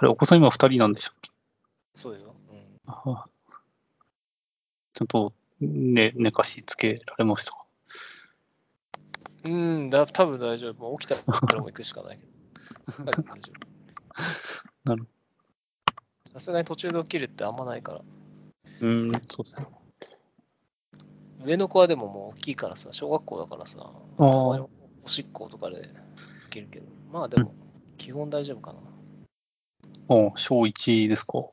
あれ、お子さん今二人なんでしたっけ？そうよ。うん。あちゃんと、ね、寝かしつけられましたか？うん、だ多分大丈夫。もう起きたらもう行くしかないけど。はい大丈夫。なるさすがに途中で起きるってあんまないから。うーん、そうですね。上の子はでももう大きいからさ、小学校だからさ、おしっことかで起きるけど、まあでも、基本大丈夫かな。ああ、小1ですか？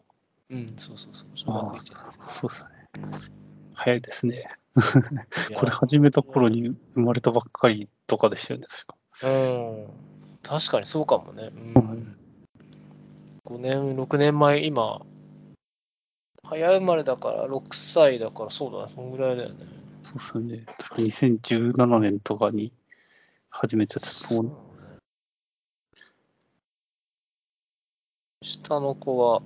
うん、そうそうそう。小学ああ1年そうですね。早いですね。生。これ始めた頃に生まれたばっかりとかでしたよね、確か。うん。確かにそうかもね。うん。5年、6年前、今、早生まれだから6歳だからそうだね、そんぐらいだよね。そうですよね。確か2017年とかに始めてたと思う。下の子は、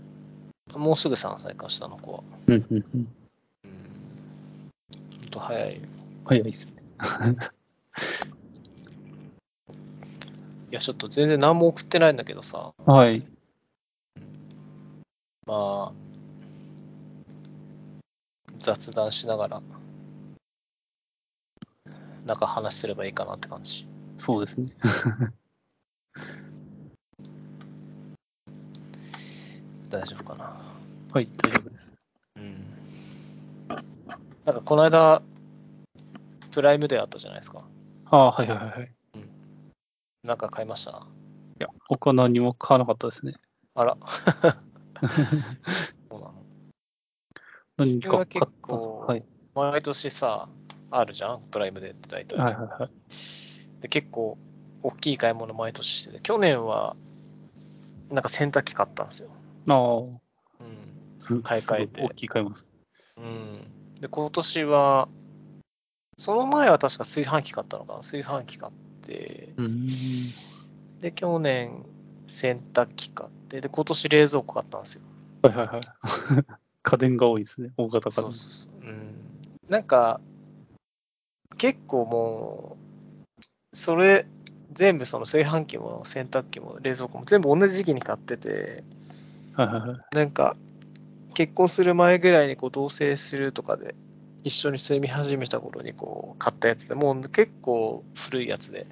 もうすぐ3歳か、下の子は。うんうんうん。うん。ほんと早いよ。早いですね。いや、ちょっと全然何も送ってないんだけどさ、はい。まあ、雑談しながら、なんか話すればいいかなって感じ。そうですね。大丈夫かな。はい、大丈夫です。うん。なんかこの間、プライムデーあったじゃないですか。ああ、はいはいはいはい。いなんか買いました？や、僕は何も買わなかったですね。あら。そうなの。何か買ったんですか？構はい。毎年さ、あるじゃん？プライムデーって大体。はいはいはい。で結構、大きい買い物毎年してて、去年は、なんか洗濯機買ったんですよ。ああ、うん。す買い替えて大きい買い物。うん。で、今年は、その前は確か炊飯器買ったのかな炊飯器買って、うーん。で、去年洗濯機買って、で、今年冷蔵庫買ったんですよ。はいはいはい。家電が多いですね。大型家電。そうそうそう。うん。なんか、結構もう、それ、全部その炊飯器も洗濯機も冷蔵庫も全部同じ時期に買ってて、はいはいはい。なんか、結婚する前ぐらいにこう同棲するとかで、一緒に住み始めた頃にこう買ったやつで、もう結構古いやつで、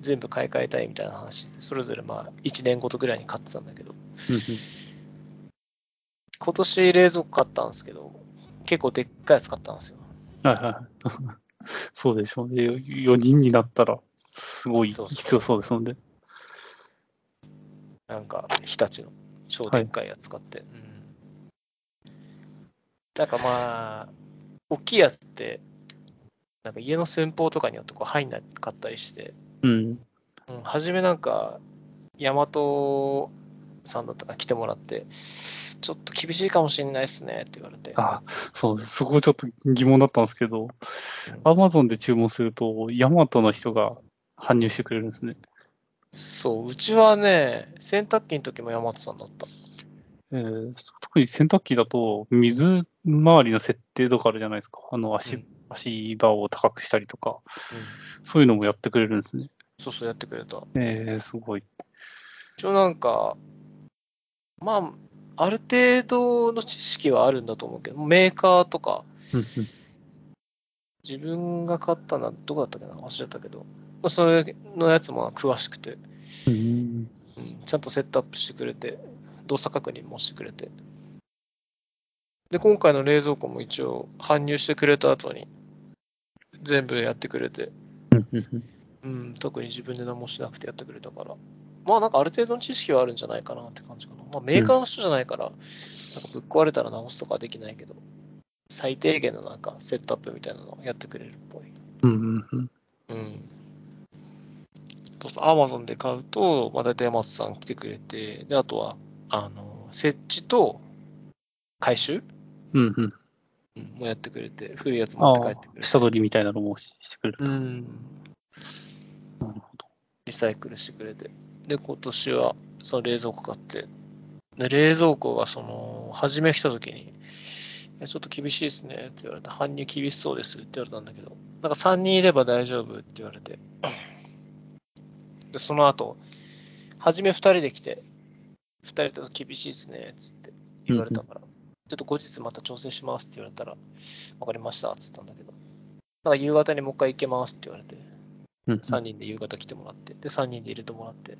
全部買い替えたいみたいな話で、それぞれまあ1年ごとぐらいに買ってたんだけど、今年冷蔵庫買ったんですけど、結構でっかいやつ買ったんですよ。はいはいはい。そうでしょうね。4人になったら、すごい必要そうですので。なんか、日立の超でっかいやつ買って。うん。なんかまあ、大きいやつって、なんか家の寸法とかによってこう入んなかったりして、うん。うん、初めなんか、ヤマトさんだったか来てもらって、ちょっと厳しいかもしれないですねって言われて。あ、そう。そこちょっと疑問だったんですけど、うんアマゾンで注文すると、ヤマトの人が搬入してくれるんですね。そう、うちはね、洗濯機の時もヤマトさんだった。えー特に洗濯機だと、水回りの設定とかあるじゃないですか。あの足、うん足場を高くしたりとか、うん。そういうのもやってくれるんですね。そうそうやってくれた。えー、すごい。一応なんか、まあ、ある程度の知識はあるんだと思うけど、メーカーとか、自分が買ったのはどこだったっけな？忘れちゃったけど、まあそれのやつも詳しくて、うん。うん、ちゃんとセットアップしてくれて、動作確認もしてくれて。で、今回の冷蔵庫も一応搬入してくれた後に、全部やってくれて、うん。うん。うんうん、特に自分で何もしなくてやってくれたから、まあなんかある程度の知識はあるんじゃないかなって感じかな。まあメーカーの人じゃないから、なんかぶっ壊れたら直すとかはできないけど、最低限のなんかセットアップみたいなのをやってくれるっぽい。うん。うん。うんうん。そうすると Amazon で買うと、まあ大体山津さん来てくれて、で、あとは、あの、設置と回収、うんうん。うん、もやってくれて、古いやつ持あって帰ってくれあ、て。下取りみたいなのもししてくれると。うん。なるほど。リサイクルしてくれて。で、今年はその冷蔵庫買って、で、冷蔵庫がその、初め来た時に、ちょっと厳しいですねって言われて、搬入厳しそうですって言われたんだけど、なんか3人いれば大丈夫って言われて、で、その後、初め2人で来て、2人だと厳しいですね、つって言われたから、ちょっと後日また調整しますって言われたら、わかりましたっつったんだけど、だから夕方にもう一回行けますって言われて、うん。3人で夕方来てもらって、で、3人で入れてもらって、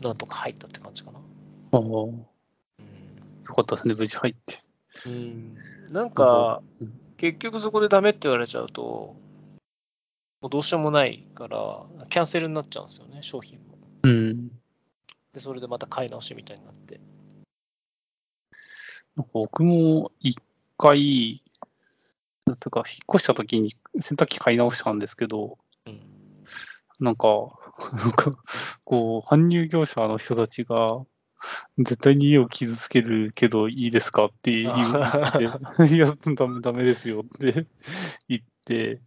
なんとか入ったって感じかな。ああ、うん。よかったですね、無事入って。うん、なんかうん、結局そこでダメって言われちゃうと、もうどうしようもないから、キャンセルになっちゃうんですよね、商品も。うん。で、それでまた買い直しみたいになって。なんか僕も一回、ないうか、引っ越した時に洗濯機買い直したんですけど、うん。なんか、なんか、こう、搬入業者の人たちが、絶対に家を傷つけるけどいいですかって言って、いや、ダメ、ダメですよって言って、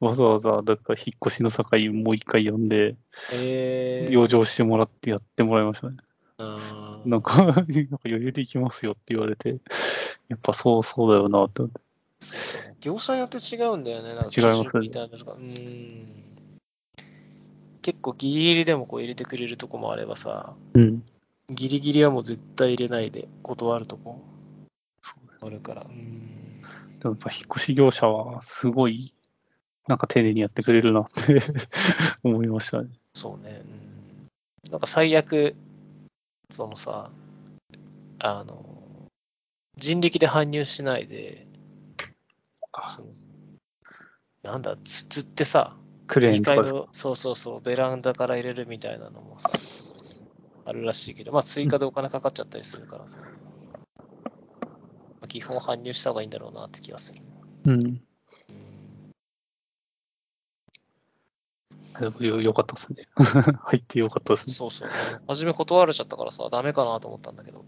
わざわざ、だから引っ越しの境もう一回呼んで、えー、養生してもらってやってもらいましたね。なんか、なんか余裕で行きますよって言われて、やっぱそうそうだよなって思って。業者によって違うんだよね、なんか違いますみたいなのが。うん。結構ギリギリでもこう入れてくれるとこもあればさ、うん。ギリギリはもう絶対入れないで断るとこあるから。うん。でもやっぱ引っ越し業者はすごい、なんか丁寧にやってくれるなって 思いましたね。そうね。うん。なんか最悪、そのさ、あの、人力で搬入しないで、なんだ、つつってさ、2クレーンとかそうそうそう、ベランダから入れるみたいなのもさ、あるらしいけど、まあ追加でお金かかっちゃったりするからさ、まあ基本搬入した方がいいんだろうなって気がする。うん。うん、でもよよかったですね。入ってよかったですね。そうそう。初め断られちゃったからさ、ダメかなと思ったんだけど、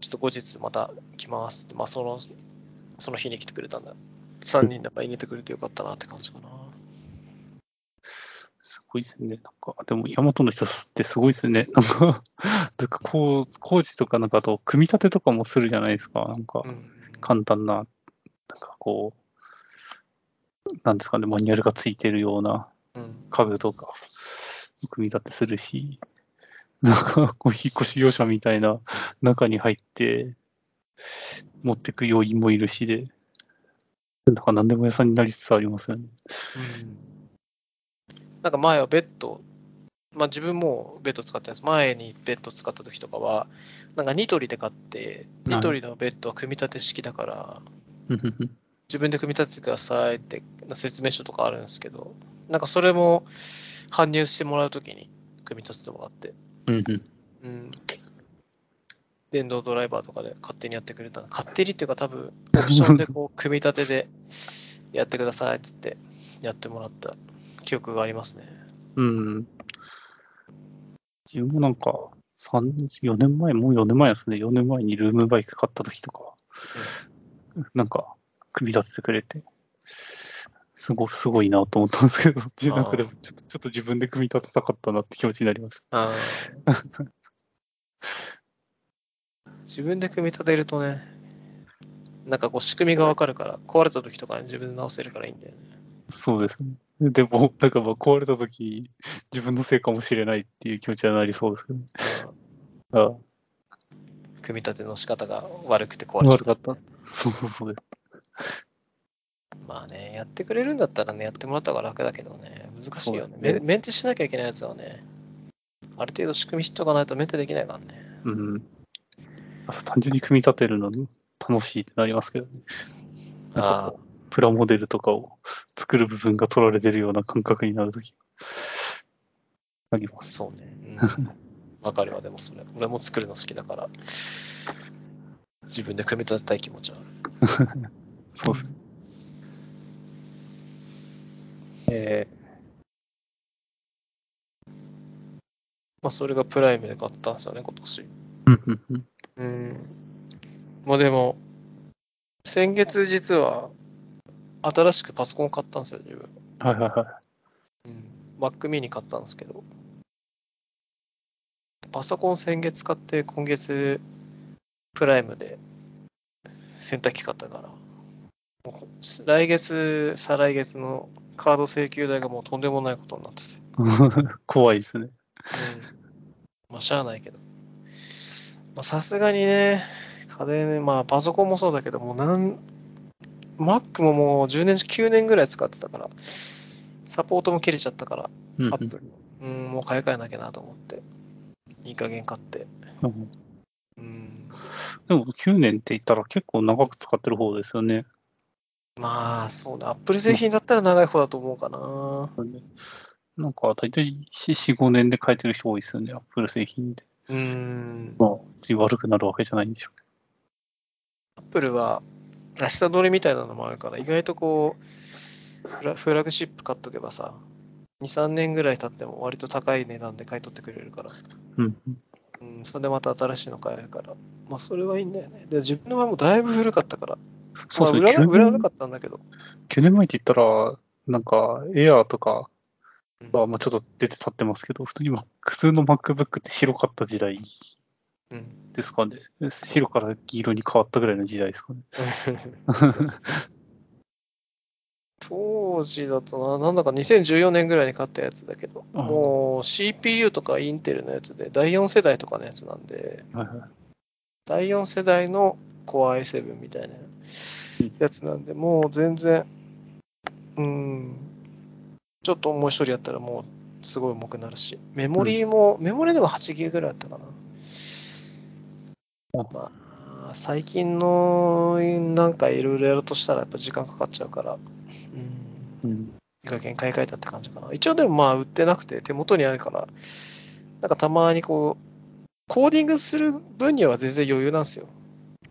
ちょっと後日また来ますって、まあその、その日に来てくれたんだ。3人だから入れてくれてよかったなって感じかな。すごいですね。なんか、でも、ヤマトの人ってすごいですね。なんか、なんかこう、工事とかなんかあと、組み立てとかもするじゃないですか。なんかう、ん。簡単な、なんかこう、なんですかね、マニュアルがついてるようなうん。家具とか、組み立てするし、なんか、こう、引っ越し業者みたいな中に入って、持ってく要員もいるしで、なんか何でも屋さんになりつつありますよね。うんなんか前はベッド、まあ自分もベッド使ってるんです。前にベッド使った時とかは、なんかニトリで買って、はいニトリのベッドは組み立て式だから、うんうんうん自分で組み立ててくださいって説明書とかあるんですけど、なんかそれも搬入してもらうときに組み立ててもらって、うんうんうん。電動ドライバーとかで勝手にやってくれた。勝手にっていうか多分、オプションでこう、組み立てでやってくださいっつってやってもらった記憶がありますね。うん。自分もなんか、三4年前、もう4年前ですね。4年前にルームバイク買った時とかは、なんか、組み立ててくれて、すごすごいなと思ったんですけど、じなんかでもちょっと、ちょっと自分で組み立てたかったなって気持ちになりました。自分で組み立てるとね、なんかこう仕組みがわかるから、壊れた時とかに自分で直せるからいいんだよね。そうですね。でも、なんかまあ壊れた時、自分のせいかもしれないっていう気持ちはなりそうですけど、あーあ組み立ての仕方が悪くて壊れちゃった。悪かった。そうそうそうです。まあね、やってくれるんだったらね、やってもらった方が楽だけどね、難しいよね。メメンテしなきゃいけないやつはね、ある程度仕組み知っておかないとメンテできないからね。うん。単純に組み立てるの楽しいってなりますけどね。あプラモデルとかを作る部分が取られてるような感覚になるときありまあ、す。そうね。うん わかるわ、でもそれ。俺も作るの好きだから、自分で組み立てたい気持ちはある。そうですね。えまあ、それがプライムで買ったんですよね、今年。ー、うん。まあでも、先月実は、新しくパソコン買ったんですよ、自分。はいはいはうん。Mac mini 買ったんですけど、パソコン先月買って、今月、プライムで洗濯機買ったから、来月、再来月のカード請求代がもうとんでもないことになってて。い。怖いですね。うんしゃあないけど。まあさすがにね、家電ね、まあパソコンもそうだけど、もうなん、Mac ももう10年、9年ぐらい使ってたから、サポートも切れちゃったから、うんうんアップルうん、もう買い替えなきゃなと思って、いい加減買って。うんうん、でも9年って言ったら結構長く使ってる方ですよね。まあ、そうね、アップル製品だったら長い方だと思うかな。なんか大体4、5年で変えてる人多いですよね、アップル製品で。うん、まあ、別に悪くなるわけじゃないんでしょうけアップルは、明日乗りみたいなのもあるから、意外とこう、フラフラグシップ買っとけばさ、2、3年ぐらい経っても割と高い値段で買い取ってくれるから、ど。うんうん。うん、それでまた新しいの買えるから、まあそれはいいんだよね。で、自分の場合もだいぶ古かったから、まあそうですね、9売ららな年かったんだけど、9年前って言ったら、なんか、エアーとかうんは、まあちょっと出て立ってますけど、普通に Mac 普通の MacBook って白かった時代うん。ですかね。白から黄色に変わったぐらいの時代ですかね。そうそう当時だとな、なんだか2014年ぐらいに買ったやつだけど、ああもう CPU とかインテルのやつで、第4世代とかのやつなんで、はいはい。第4世代の Core i7 みたいなやつなんで、もう全然、うん、ちょっと重い処理やったらもうすごい重くなるし、メモリーも、メモリーでも8ギガぐらいあったかな。あまあ、最近のなんかいろいろやるとしたらやっぱ時間かかっちゃうから、うん、うん。いい加減買い替えたって感じかな。一応でもまあ売ってなくて手元にあるから、なんかたまにこう、コーディングする分には全然余裕なんですよ。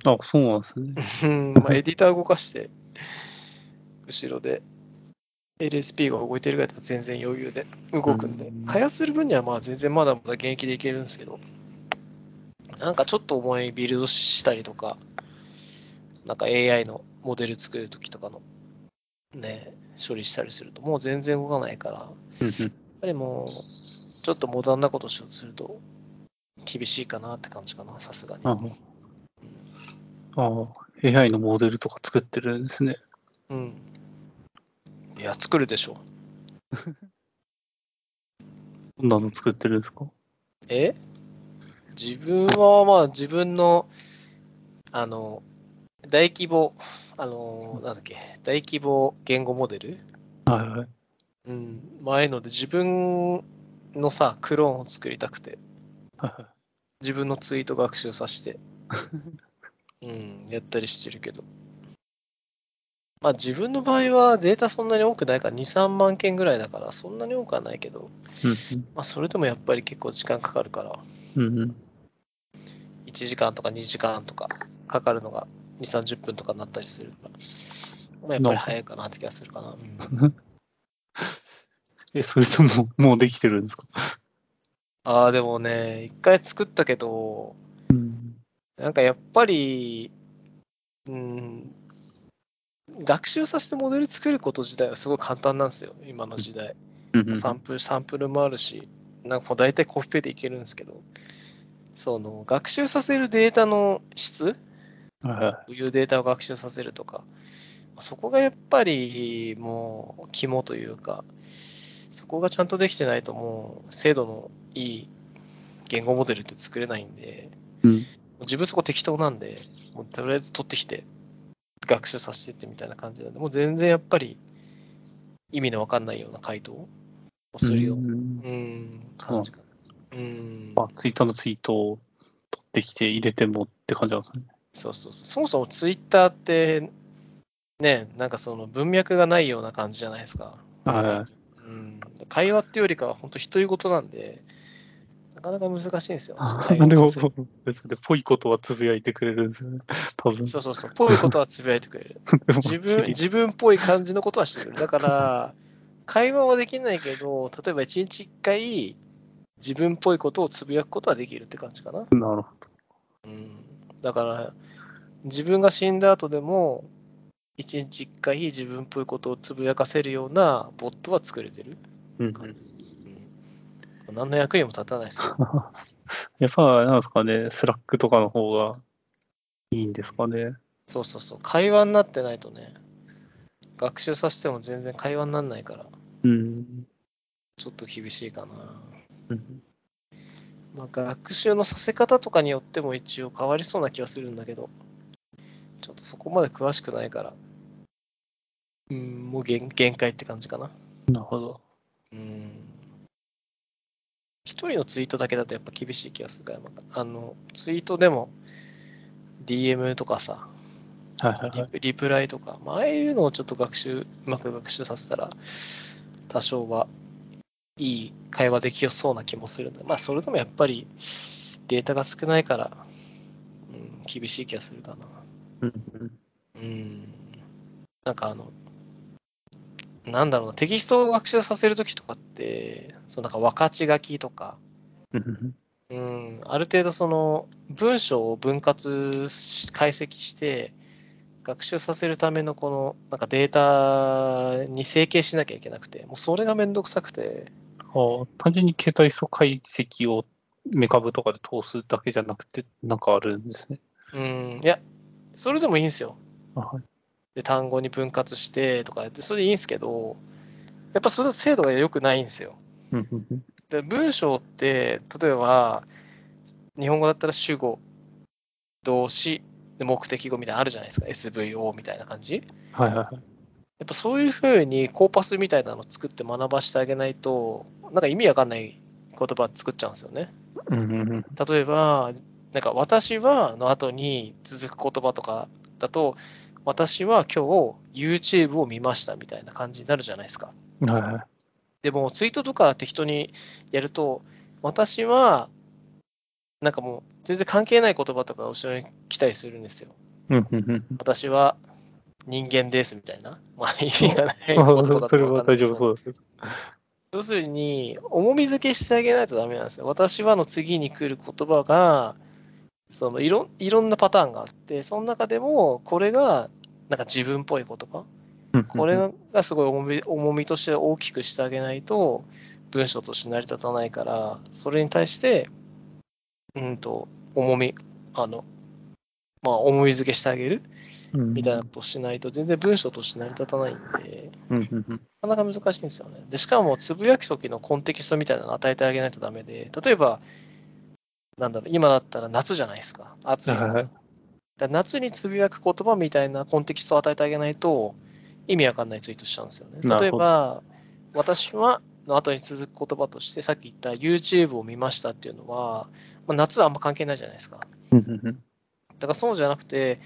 あ、そうなんですね。うんまあ、エディター動かして、後ろで LSP が動いてるぐらいだったら全然余裕で動くんでうん、開発する分にはまあ全然まだまだ現役でいけるんですけど、なんかちょっと重いビルドしたりとか、なんか AI のモデル作るときとかのね、処理したりするともう全然動かないから、やっ。ぱりもうちょっとモダンなことすると厳しいかなって感じかな、さすがに。ああ。AI のモデルとか作ってるんですね。うん。いや、作るでしょ。どんなの作ってるんですか？え？自分はまあ自分の、あの、大規模、あの、なんだっけ、大規模言語モデル？はいはい。うん。まあああいうので自分のさ、クローンを作りたくて、はいはい自分のツイート学習させて、うん、やったりしてるけど。まあ自分の場合はデータそんなに多くないから2、3万件ぐらいだからそんなに多くはないけど、うんまあそれでもやっぱり結構時間かかるから、うん。うんうん。1時間とか2時間とかかかるのが2、30分とかになったりするから、まあ、やっぱり早いかなって気がするかな。うん え、それとも、もうできてるんですか？ああ、でもね、一回作ったけど、うん。なんかやっぱり、うん、学習させてモデル作ること自体はすごい簡単なんですよ、今の時代。サンプル、サンプルもあるし、なんか大体コピペでいけるんですけど、その学習させるデータの質？どういうデータを学習させるとか、そこがやっぱりもう肝というか、そこがちゃんとできてないともう精度のいい言語モデルって作れないんで、うん。自分そこ適当なんで、もうとりあえず取ってきて学習させてってみたいな感じなんで、もう全然やっぱり意味のわかんないような回答をするような、ん。うん、感じかな。うん。あ、ツイッターのツイートを取ってきて入れてもって感じなんですね。そうそうそう。そもそもツイッターって、ね、なんかその文脈がないような感じじゃないですか。はいはい。うん、会話っていうよりかは本当独り言なんで、なかなか難しいんですよ。あ会話でもをさせる、別で、ぽいことはつぶやいてくれるんですよね。多分。そうそうそう。ぽいことはつぶやいてくれる。自分、自分っぽい感じのことはしてくれる。だから、会話はできないけど、例えば一日一回、自分っぽいことをつぶやくことはできるって感じかな。なるほど。うん。だから、自分が死んだ後でも、一日一回自分っぽいことをつぶやかせるようなボットは作れてる。うんうん。うん。何の役にも立たないですよ。やっぱ、なんですかね、スラックとかの方がいいんですかね。そうそうそう。会話になってないとね、学習させても全然会話にならないから、うん。ちょっと厳しいかな。うんまあ、学習のさせ方とかによっても一応変わりそうな気はするんだけど、ちょっとそこまで詳しくないから、うん、もう限限界って感じかな。なるほど。うん。一人のツイートだけだとやっぱ厳しい気がするから、あの、ツイートでも DM とかさ、はいはいはい。リプリプライとか、まあ、ああいうのをちょっと学習、うまく学習させたら、多少はいい会話できそうな気もするんで、まあ、それでもやっぱりデータが少ないから、うん、厳しい気がするかな。うん。なんかあの、なんだろうな、テキストを学習させるときとかって、そのなんか分かち書きとか、うんある程度その文章を分割し解析して、学習させるためのこのなんかデータに整形しなきゃいけなくて、もうそれがめんどくさくて、ああ、単純に携帯素解析をメカブとかで通すだけじゃなくて、なんかあるんですね。うん、いや、それでもいいんですよ。あはい。で、単語に分割してとかやって、それでいいんですけど、やっぱそれ精度が良くないんですよ。で文章って、例えば、日本語だったら主語、動詞、で目的語みたいなのあるじゃないですか。SVO みたいな感じ。はいはいはい。やっぱそういうふうにコーパスみたいなのを作って学ばしてあげないと、なんか意味わかんない言葉作っちゃうんですよね。うんうんうん。例えば、なんか私はの後に続く言葉とかだと、私は今日 YouTube を見ましたみたいな感じになるじゃないですか。はいはい。でもツイートとか適当にやると、私はなんかもう全然関係ない言葉とか後ろに来たりするんですよ。私は人間ですみたいな。まあ 意味がない言葉とかそれは大丈夫そうです。要するに、重み付けしてあげないとダメなんですよ。私はの次に来る言葉が、そのいろいろんなパターンがあって、その中でも、これが、なんか自分っぽい言葉。これがすごい重み重みとして大きくしてあげないと、文章として成り立たないから、それに対して、うんと、重み、あの、まあ、重み付けしてあげるみたいなことをしないと、全然文章として成り立たないんで。なかなか難しいんですよね。で、しかも、つぶやく時のコンテキストみたいなのを与えてあげないとダメで、例えば、なんだろう、今だったら夏じゃないですか。暑いから。はいだ夏につぶやく言葉みたいなコンテキストを与えてあげないと、意味わかんないツイートしちゃうんですよね。例えば、私はの後に続く言葉として、さっき言った YouTube を見ましたっていうのは、まあ、夏はあんま関係ないじゃないですか。だからそうじゃなくて、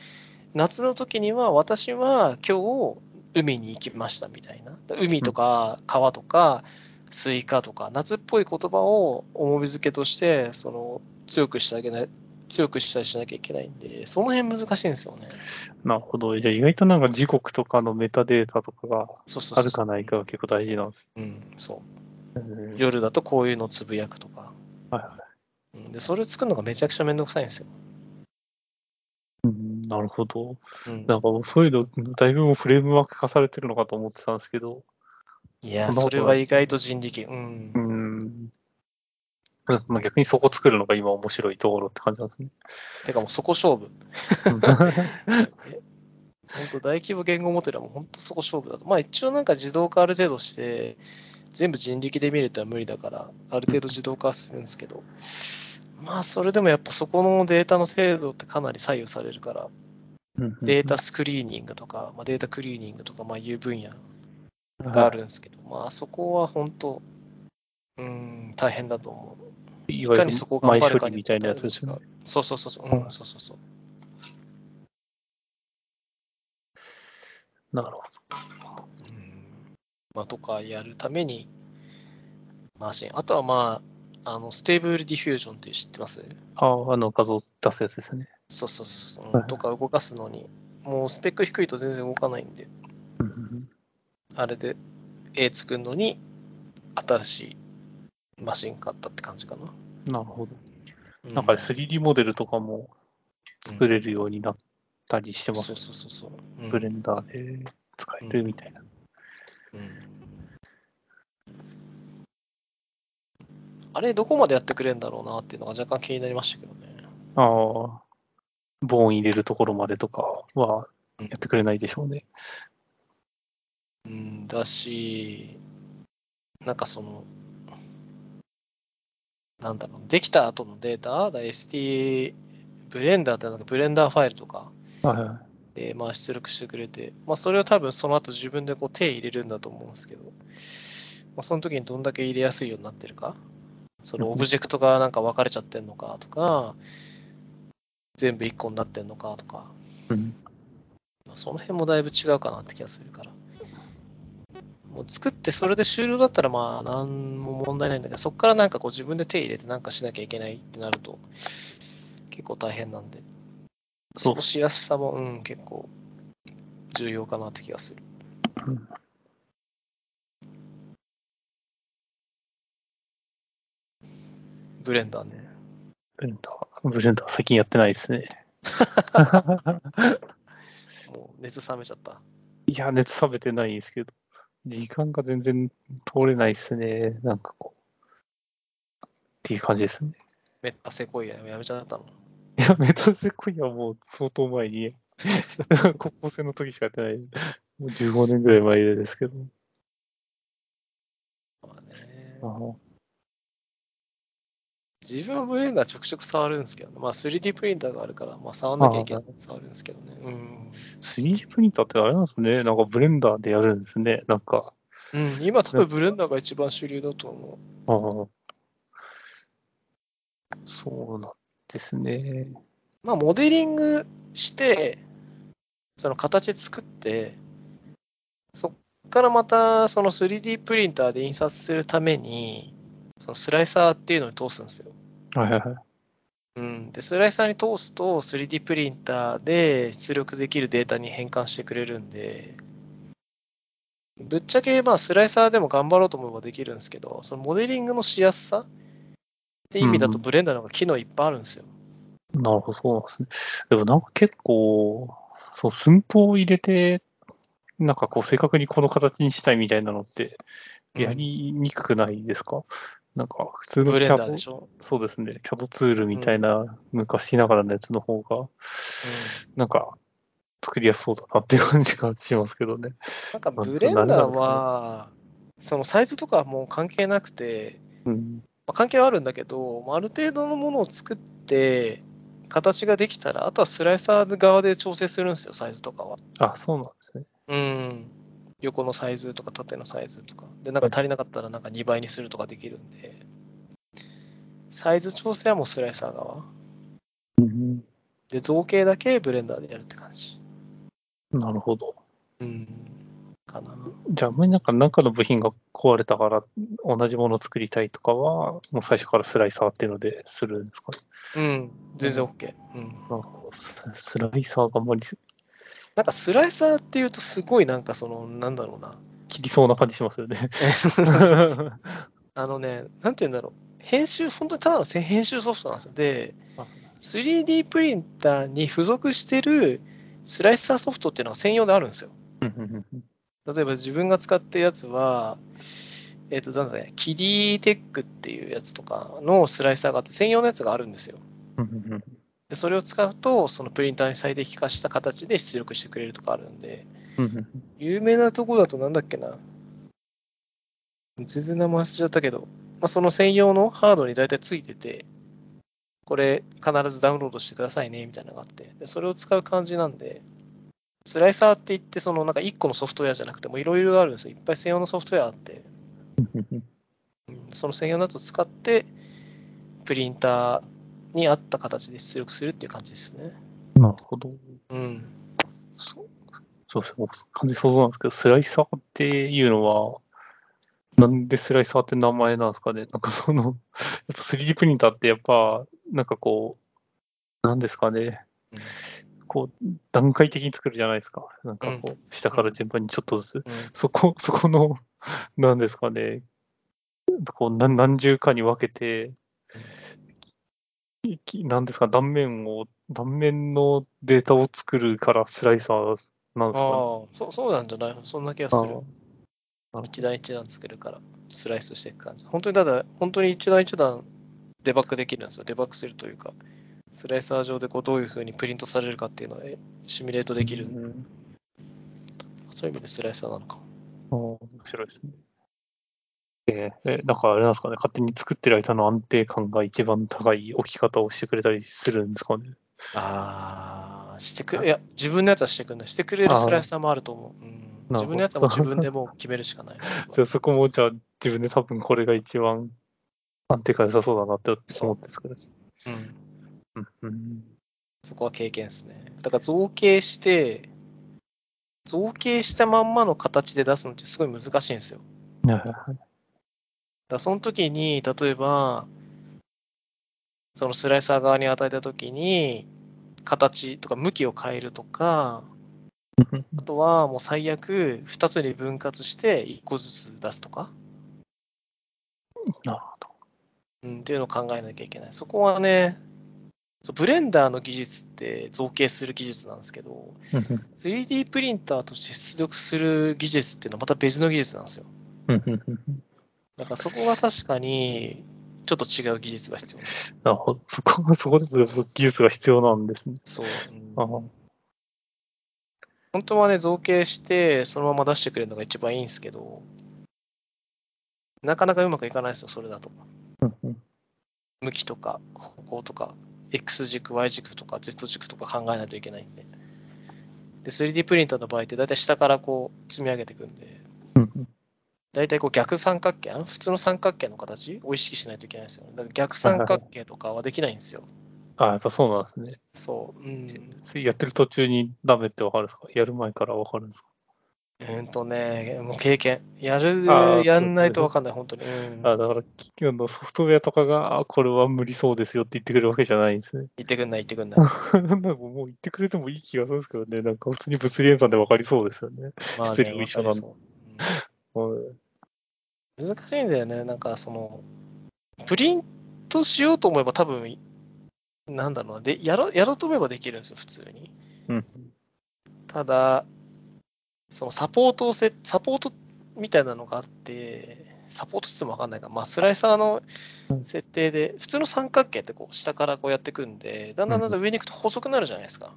夏の時には私は今日海に行きましたみたいな。海とか川とかスイカとか夏っぽい言葉を重み付けとしてその強くしてあげない、強くしたりしなきゃいけないんで、その辺難しいんですよね。なるほど。じゃあ意外となんか時刻とかのメタデータとかがあるかないかが結構大事なんです。うん、そう。うん夜だとこういうのつぶやくとか。はいはうんで、それを作るのがめちゃくちゃめんどくさいんですよ。うんなるほど。うん、なんかそういうの、だいぶフレームワーク化されてるのかと思ってたんですけど、いや、それは意外と人力。うんう。ん。まあ、逆にそこ作るのが今面白いところって感じなんですね。てかもうそこ勝負。う ん本当大規模言語モデルはもう本当そこ勝負だと。まあ一応なんか自動化ある程度して、全部人力で見るってのは無理だから、ある程度自動化はするんですけど、まあそれでもやっぱそこのデータの精度ってかなり左右されるから、うんデータスクリーニングとか、まあ、データクリーニングとか、まあいう分野があるんですけど、まあそこは本当、うん、大変だと思う。いかにそこを頑前張るかに処理みたいなやつですね。そうそうそうそう、うん、そうそうそう。なるほうんまあ、とかやるために、マシン。あとはまあ、あの、 Stable Diffusion って知ってます？ど。ああ、あの画像出すやつですね。そうそうそう、はいうんとか動かすのに、もうスペック低いと全然動かないんで、あれで絵作るのに、新しいマシン買ったって感じかな。うんなるほど。うなんか 3D モデルとかも作れるようになったりしてますそう。そうそうそう。うんブレンダーで使えるみたいな。うんあれ、どこまでやってくれるんだろうなっていうのが若干気になりましたけどね。ああ、ボーン入れるところまでとかはやってくれないでしょうね。うん、だし、なんかその、なんだろう、できた後のデータ、だ ST、ブレンダーってなんかブレンダーファイルとかはいはい。で、まあ、出力してくれて、まあ、それを多分その後自分でこう手入れるんだと思うんですけど、まあ、その時にどんだけ入れやすいようになってるか、そのオブジェクトがなんか分かれちゃってんのかとか、全部一個になってんのかとか、うん。まあその辺もだいぶ違うかなって気がするから。もう作ってそれで終了だったらまあ何も問題ないんだけど、そこからなんかこう自分で手入れてなんかしなきゃいけないってなると結構大変なんで、そうしやすさも、うん、結構重要かなって気がする。うんブレンダーね。 Blender、Blender 最近やってないですね。もう熱冷めちゃった。いや、熱冷めてないんですけど、時間が全然通れないですね。なんかこう。っていう感じですね。メタセコイアやめちゃったの。いや、メタセコイアはもう相当前に、高校生の時しかやってない。もう15年ぐらい前ですけど。まあねあの自分はブレンダーちょくちょく触るんですけど、ね、まあ 3D プリンターがあるから、まあ触んなきゃいけない触るんですけどね。うん。3D プリンターってあれなんですね。なんかブレンダーでやるんですね。なんか、うん、今多分ブレンダーが一番主流だと思う。ああ。そうなんですね。まあ、モデリングして、その形作って、そっからまたその 3D プリンターで印刷するために、そのスライサーっていうのに通すんですよ。はいはいはい。うん、でスライサーに通すと 3D プリンターで出力できるデータに変換してくれるんで、ぶっちゃけまあスライサーでも頑張ろうと思えばできるんですけど、そのモデリングのしやすさって意味だとうんブレンダーの方が機能いっぱいあるんですよ。なるほど、そうなんですね。でもなんか結構、そう、寸法を入れて、なんかこう、正確にこの形にしたいみたいなのって、うんやりにくくないですか、なんか、普通のブレンダーでしょ？そうですね、CAD ツールみたいな、昔ながらのやつの方が、なんか、作りやすそうだなっていう感じがしますけどね。なんかまあブレンダーは、そのサイズとかはもう関係なくて、うん。まあ、関係はあるんだけど、まあある程度のものを作って、形ができたら、あとはスライサー側で調整するんですよ、サイズとかは。あ、そうなんですね。うん。横のサイズとか縦のサイズとか。で、なんか足りなかったらなんか2倍にするとかできるんで、サイズ調整はもうスライサー側。うん。で、造形だけブレンダーでやるって感じ。なるほど。うん。かな。じゃあ、あんまりなんか中の部品が壊れたから同じものを作りたいとかは、もう最初からスライサーっていうのでするんですかね。うん。全然 OK。うん。なるほど。ススライサーがあんまりなんかスライサーっていうとすごいなんかその、なんだろうな。切りそうな感じしますよね。あのね、なんて言うんだろう。編集、本当にただの編集ソフトなんですよ。で、3D プリンターに付属してるスライサーソフトっていうのが専用であるんですよ。例えば自分が使ってるやつは、えっ、と、なんだね、キリーテックっていうやつとかのスライサーがあって専用のやつがあるんですよ。でそれを使うと、そのプリンターに最適化した形で出力してくれるとかあるんで、有名なとこだとなんだっけな。全然名前忘れちゃったけど、まあ、その専用のハードに大体ついてて、これ必ずダウンロードしてくださいねみたいなのがあって、でそれを使う感じなんで、スライサーって言って、そのなんか1個のソフトウェアじゃなくてもいろいろあるんですよ。いっぱい専用のソフトウェアあって、うんその専用のやつを使って、プリンターに合った形で出力するっていう感じですね。なるほど。うん。そうそうですね。僕完全に想像なんですけど、スライサーっていうのは、なんでスライサーって名前なんですかね。なんかその、やっぱ 3D プリンターってやっぱ、なんかこう、なんですかね。うんこう、段階的に作るじゃないですか。なんかこう、下から順番にちょっとずつ。うんそこ、そこの、なんですかね。こう何何重かに分けて、きなんですか、断面を、断面のデータを作るからスライサーなんですかね？ああ、そうそうなんじゃない？そんな気がする。あ一段一段作るから、スライスしていく感じ。本当にただ、本当に一段一段デバッグできるんですよ。デバッグするというか、スライサー上でこうどういうふうにプリントされるかっていうのをえシミュレートできる。うんそういう意味でスライサーなのか面白いですね。ええ、だからあれなんですかね、勝手に作ってる間の安定感が一番高い置き方をしてくれたりするんですかね。ああ、してくれ、いや、自分のやつはしてくれない。してくれるスライサーもあると思う。うん、なるほど自分のやつはもう自分でもう決めるしかないです。じゃあそこもじゃあ自分で多分これが一番安定感良さそうだなって思って作る。うん。うんうんそこは経験ですね。だから造形して、造形したまんまの形で出すのってすごい難しいんですよ。はいはいはいだその時に、例えば、そのスライサー側に与えた時に、形とか向きを変えるとか、うんあとはもう最悪2つに分割して1個ずつ出すとか、なるほど。うん、っていうのを考えなきゃいけない。そこはね、そうブレンダーの技術って造形する技術なんですけど、うん 3D プリンターとして出力する技術っていうのはまた別の技術なんですよ。だからそこが確かにちょっと違う技術が必要。なるほど。そこ、そこで技術が必要なんですね。そう。うん本当はね、造形してそのまま出してくれるのが一番いいんですけど、なかなかうまくいかないですよ、それだと。うんうん向きとか方向とか、X 軸、Y 軸とか Z 軸とか考えないといけないんで。で、3D プリンターの場合って大体下からこう積み上げていくんで、大体こう逆三角形、あ普通の三角形の形を意識しないといけないんですよ。だから逆三角形とかはできないんですよ。あやっぱそうなんですね。そう。うん。やってる途中にダメってわかるんですか？やる前からわかるんですか？うんとね、もう経験。やるやんないと分かんない、本当に。うん。あだから、企業のソフトウェアとかが、あこれは無理そうですよって言ってくれるわけじゃないんですね。言ってくんない、言ってくんない。なんかもう言ってくれてもいい気がするんですけどね。なんか普通に物理演算でわかりそうですよね。まあね、一緒なんだわかりそううんうん 難しいんだよね。なんかその、プリントしようと思えば多分、なんだろうな、で、やろう、やろうと思えばできるんですよ、普通に。うんただ、そのサポートをせ、サポートみたいなのがあって、サポートしてもわかんないか。まあ、スライサーの設定で、普通の三角形ってこう、下からこうやっていくんで、だんだんだんだん上に行くと細くなるじゃないですか。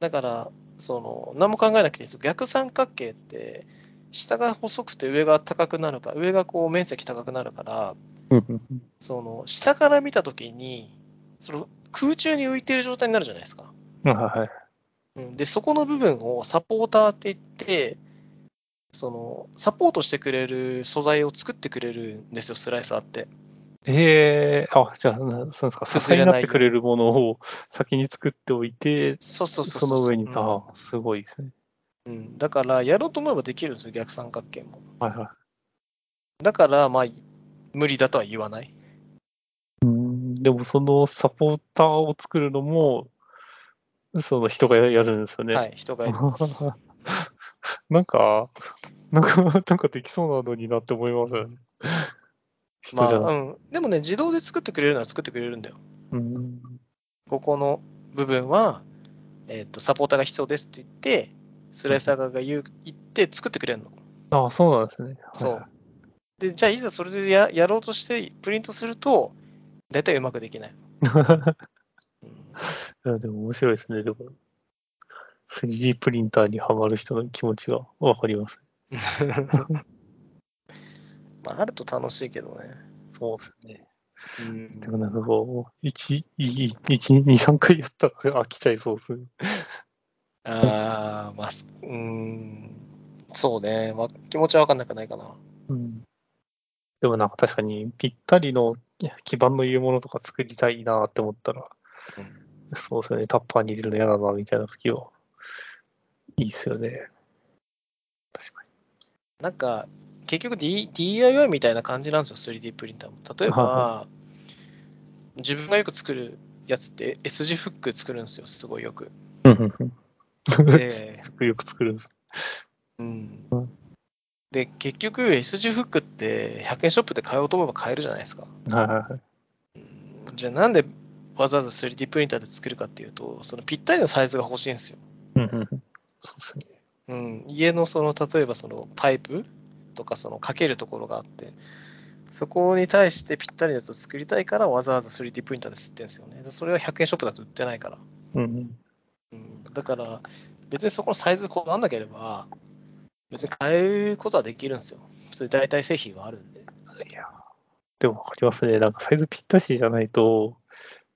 だから、その、何も考えなくていいですよ。逆三角形って、下が細くて上が高くなるから、上がこう面積高くなるから、その、下から見たときに、その空中に浮いている状態になるじゃないですか。はいはい。うんで、そこの部分をサポーターって言って、その、サポートしてくれる素材を作ってくれるんですよ、スライサーって。ええあ、じゃあ、なそうですか。支えになってくれるものを先に作っておいて、そうそうそうそ。の上に、うんあすごいですね。うん。だから、やろうと思えばできるんですよ、逆三角形も。はいはだから、まあ、無理だとは言わない。い。うん、でもそのサポーターを作るのも、その人がややるんですよね。はい、人がいます。なんか、なんか、なんかできそうなのになって思いますよね。人まあ、うん。でもね、自動で作ってくれるのは作ってくれるんだよ。うん。ここの部分は、えっ、と、サポーターが必要ですって言って、スライサー側が言う言って作ってくれるの。あそうなんですね。そう。で、じゃあ、いざそれでややろうとしてプリントすると、大体うまくできない。う んいやでも面白いですね。でも、3D プリンターにはまる人の気持ちがわかります。まあ、あると楽しいけどね。そうですね。うんでもなんかこう、1、1、2、3回やったら飽きちゃいそうですね。ああ、まあ、うーん、そうね。まあ、気持ちは分かんなくないかな。うん。でもなんか確かにぴったりの基盤の言うものとか作りたいなって思ったら、うんそうですよね。タッパーに入れるの嫌だなみたいな時は、いいですよね。確かに。なんか、結局、D、DIY みたいな感じなんですよ、3D プリンターも。例えば、自分がよく作るやつって S 字フック作るんですよ、すごいよく。うんうんうん。でよく作るんです。うん、で、結局 S 字フックって100円ショップで買おうと思えば買えるじゃないですか。はいはいはい。うんじゃあなんでわざわざ 3D プリンターで作るかっていうと、そのぴったりのサイズが欲しいんですよ。うんうんうん。そうですね。うん、家のその例えばそのパイプとかそのかけるところがあって、そこに対してぴったりのやつを作りたいからわざわざ 3D プリンターで吸ってるんですよね。でそれは100円ショップだと売ってないから。うんうん。うん、だから別にそこのサイズこだわんなければ別に変えることはできるんですよ。普通に代替製品はあるんで。いや、でもわかりますね。なんかサイズぴったしじゃないと、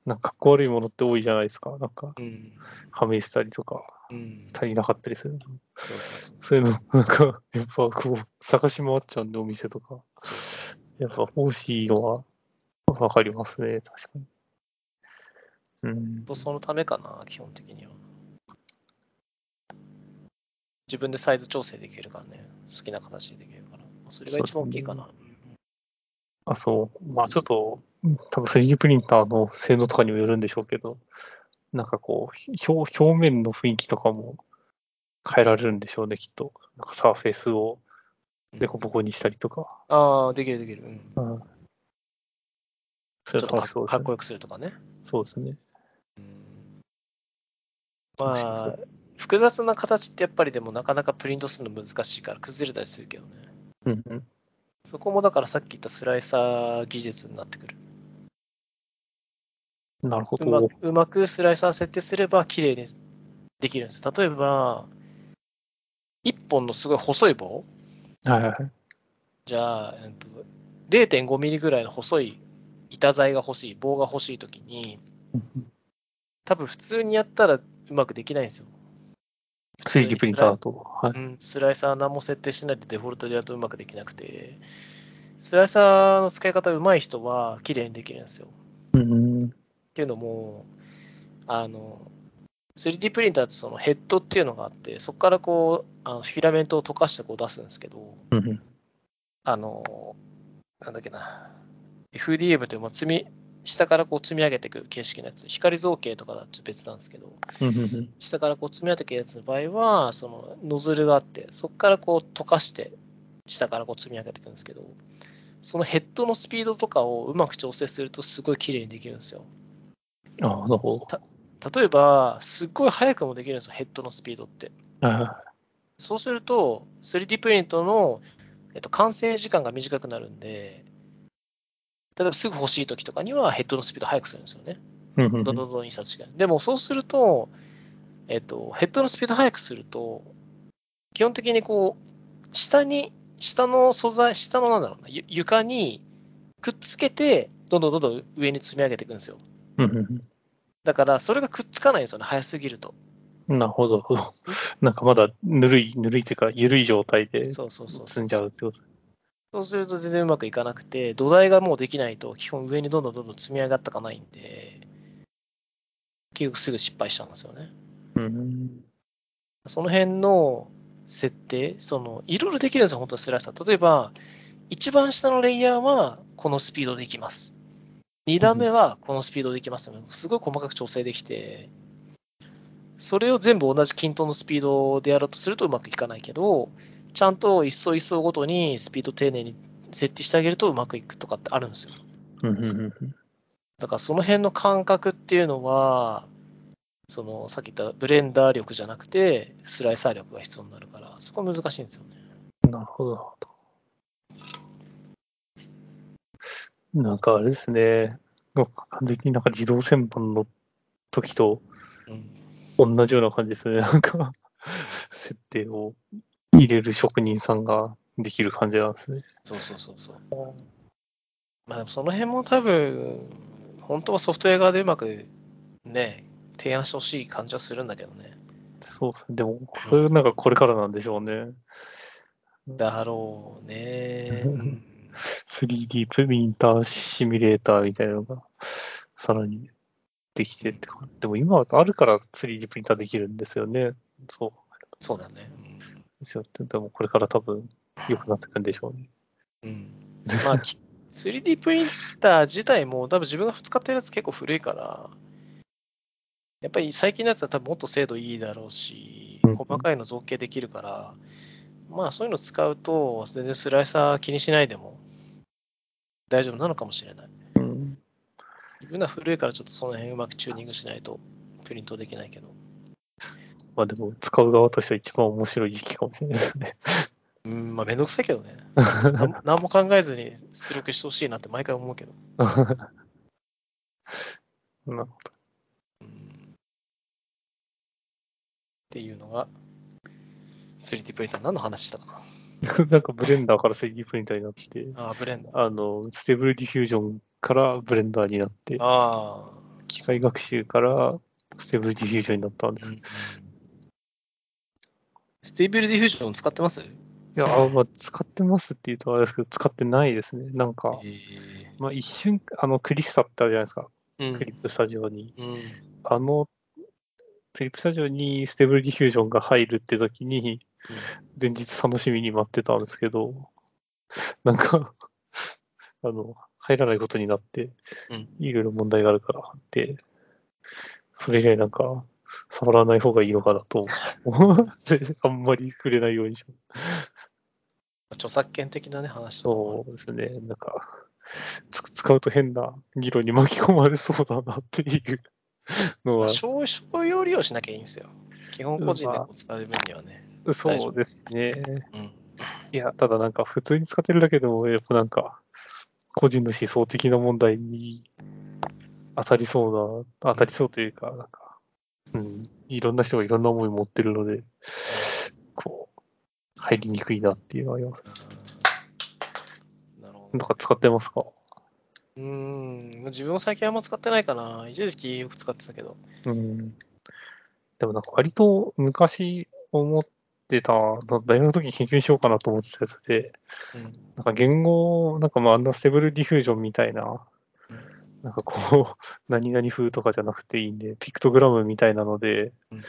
なんかかっこ悪いものって多いじゃないですか。なんか、うん。はめしたりとか、うん。足りなかったりする。そうそうそう。そういうの、なんか、やっぱこう、探し回っちゃうんで、お店とか。そうそうそうやっぱ欲しいのは、わかりますね。確かに。うん。とそのためかな、基本的には。自分でサイズ調整できるからね、好きな形でできるから。それが一番大きいかな。あ、そう。まあちょっと、多分 3D プリンターの性能とかにもよるんでしょうけど、なんかこう、表表面の雰囲気とかも変えられるんでしょうね、きっと。なんかサーフェイスをデコボコにしたりとか。ああ、できるできる。うん、うん。それちょっとか楽しそうですねかっこよくするとかね。そうですね。うんまあ、複雑な形ってやっぱりでもなかなかプリントするの難しいから崩れたりするけどね。うんうん。そこもだからさっき言ったスライサー技術になってくる。なるほうまど。うまくスライサー設定すれば綺麗にできるんです。例えば、一本のすごい細い棒はいはいはい。じゃあ、えっと、0.5ミリぐらいの細い板材が欲しい、棒が欲しいときに、多分普通にやったらうまくできないんですよ。3D プリンターだと。はい。うん、スライサー何も設定しないでデフォルトでやるとうまくできなくて、スライサーの使い方上手い人は綺麗にできるんですよ。うん。っていうのも、あの、3D プリンターってそのヘッドっていうのがあって、そこからこう、あのフィラメントを溶かしてこう出すんですけど、うんうん。あの、なんだっけな、FDM というもう積み、下からこう積み上げていく形式のやつ、光造形とかだと別なんですけど。下からこう積み上げていくやつの場合は、そのノズルがあって、そこからこう溶かして、下からこう積み上げていくんですけど、そのヘッドのスピードとかをうまく調整するとすごい綺麗にできるんですよ。ああ、なるほど。例えば、すっごい速くもできるんですよ、ヘッドのスピードって。そうすると、3D プリントの、えっと、完成時間が短くなるんで、例えばすぐ欲しい時とかにはヘッドのスピード速くするんですよね。い。うん。どんどんどん印刷しがでもそうすると、えっと、ヘッドのスピード速くすると、基本的にこう、下に、下の素材、下のなんだろうな、ゆ床にくっつけて、どんどんどんどん上に積み上げていくんですよ。だから、それがくっつかないんですよね、速すぎると。うん。なるほど。なんかまだぬるい、ぬるいというか、緩い状態で積んじゃうってこと。そうすると全然うまくいかなくて、土台がもうできないと、基本上にどんどんどんどん積み上がっていかないんで、結局すぐ失敗しちゃうんですよね。うん。その辺の設定、その、いろいろできるんですよ、本当にスライサー。例えば、一番下のレイヤーはこのスピードでいきます。二段目はこのスピードでいきます。すごい細かく調整できて、それを全部同じ均等のスピードでやろうとするとうまくいかないけど、ちゃんと一層一層ごとにスピード丁寧に設定してあげるとうまくいくとかってあるんですよ。だからその辺の感覚っていうのは、そのさっき言ったブレンダー力じゃなくて、スライサー力が必要になるから、そこは難しいんですよね。なるほど、なるほど。なんかあれですね。完全になんか自動旋盤の時とうん。同じような感じですね。なんか、設定を入れる職人さんができる感じなんですね。そうそうそうそう。まあでもその辺も多分、本当はソフトウェア側でうまくね、提案してほしい感じはするんだけどね。そうでも、それなんかこれからなんでしょうね。だろうね。うん 3D プリンターシミュレーターみたいなのがさらにできてってか。でも今はあるから 3D プリンターできるんですよね。そうそうだね。ですよ。でもこれから多分良くなってくるんでしょうね。うん。うんまあ、き 3D プリンター自体も多分自分が使ってるやつ結構古いから、やっぱり最近のやつは多分もっと精度いいだろうし、うん細かいの造形できるから、まあそういうの使うと、全然スライサー気にしないでも大丈夫なのかもしれない。うん。自分は古いからちょっとその辺うまくチューニングしないとプリントできないけど。まあでも使う側としては一番面白い時期かもしれないですね。うん、まあめんどくさいけどね。何も考えずに出力してほしいなって毎回思うけど。なうんっていうのが 3D プリンター何の話したかな？なんかブレンダーから 3D プリンターになって、ああ、 Blender。あの、 Stable Diffusion からブレンダーになって、ああ。機械学習から Stable Diffusion になったんです。いうん Stable Diffusion 使ってます？や、あまあ、使ってますって言うとあれですけど、使ってないですね。なんか、えまあ一瞬、あの、クリスタってあるじゃないですか。えうんクリップスタジオに。うん。あの、クリップスタジオに Stable Diffusion が入るって時に、前日楽しみに待ってたんですけど、なんか、あの、入らないことになってうん、いろいろ問題があるからって、それ以来なんか、触らない方がいいのかなと思って、あんまり触れないようにします。著作権的なね、話そうですね、なんか、つ使うと変な議論に巻き込まれそうだなっていうのは用利用しなきゃいいんですよ。基本個人で使う分にはね。そうですね。うん。いや、ただなんか普通に使ってるだけでも、やっぱなんか、個人の思想的な問題に当たりそうな、当たりそうというか、なんか、うん、いろんな人がいろんな思い持ってるので、こう、入りにくいなっていうのはあります。なるほど。なんか使ってますか？うーん。自分も最近あんま使ってないかな。一時期よく使ってたけど。うん。でもなんか割と昔思ってた、大学の時に研究しようかなと思ってたやつで、うん。なんか言語、なんかまあ、あんな Stable Diffusion みたいな、なんかこう、何々風とかじゃなくていいんで、ピクトグラムみたいなので、うん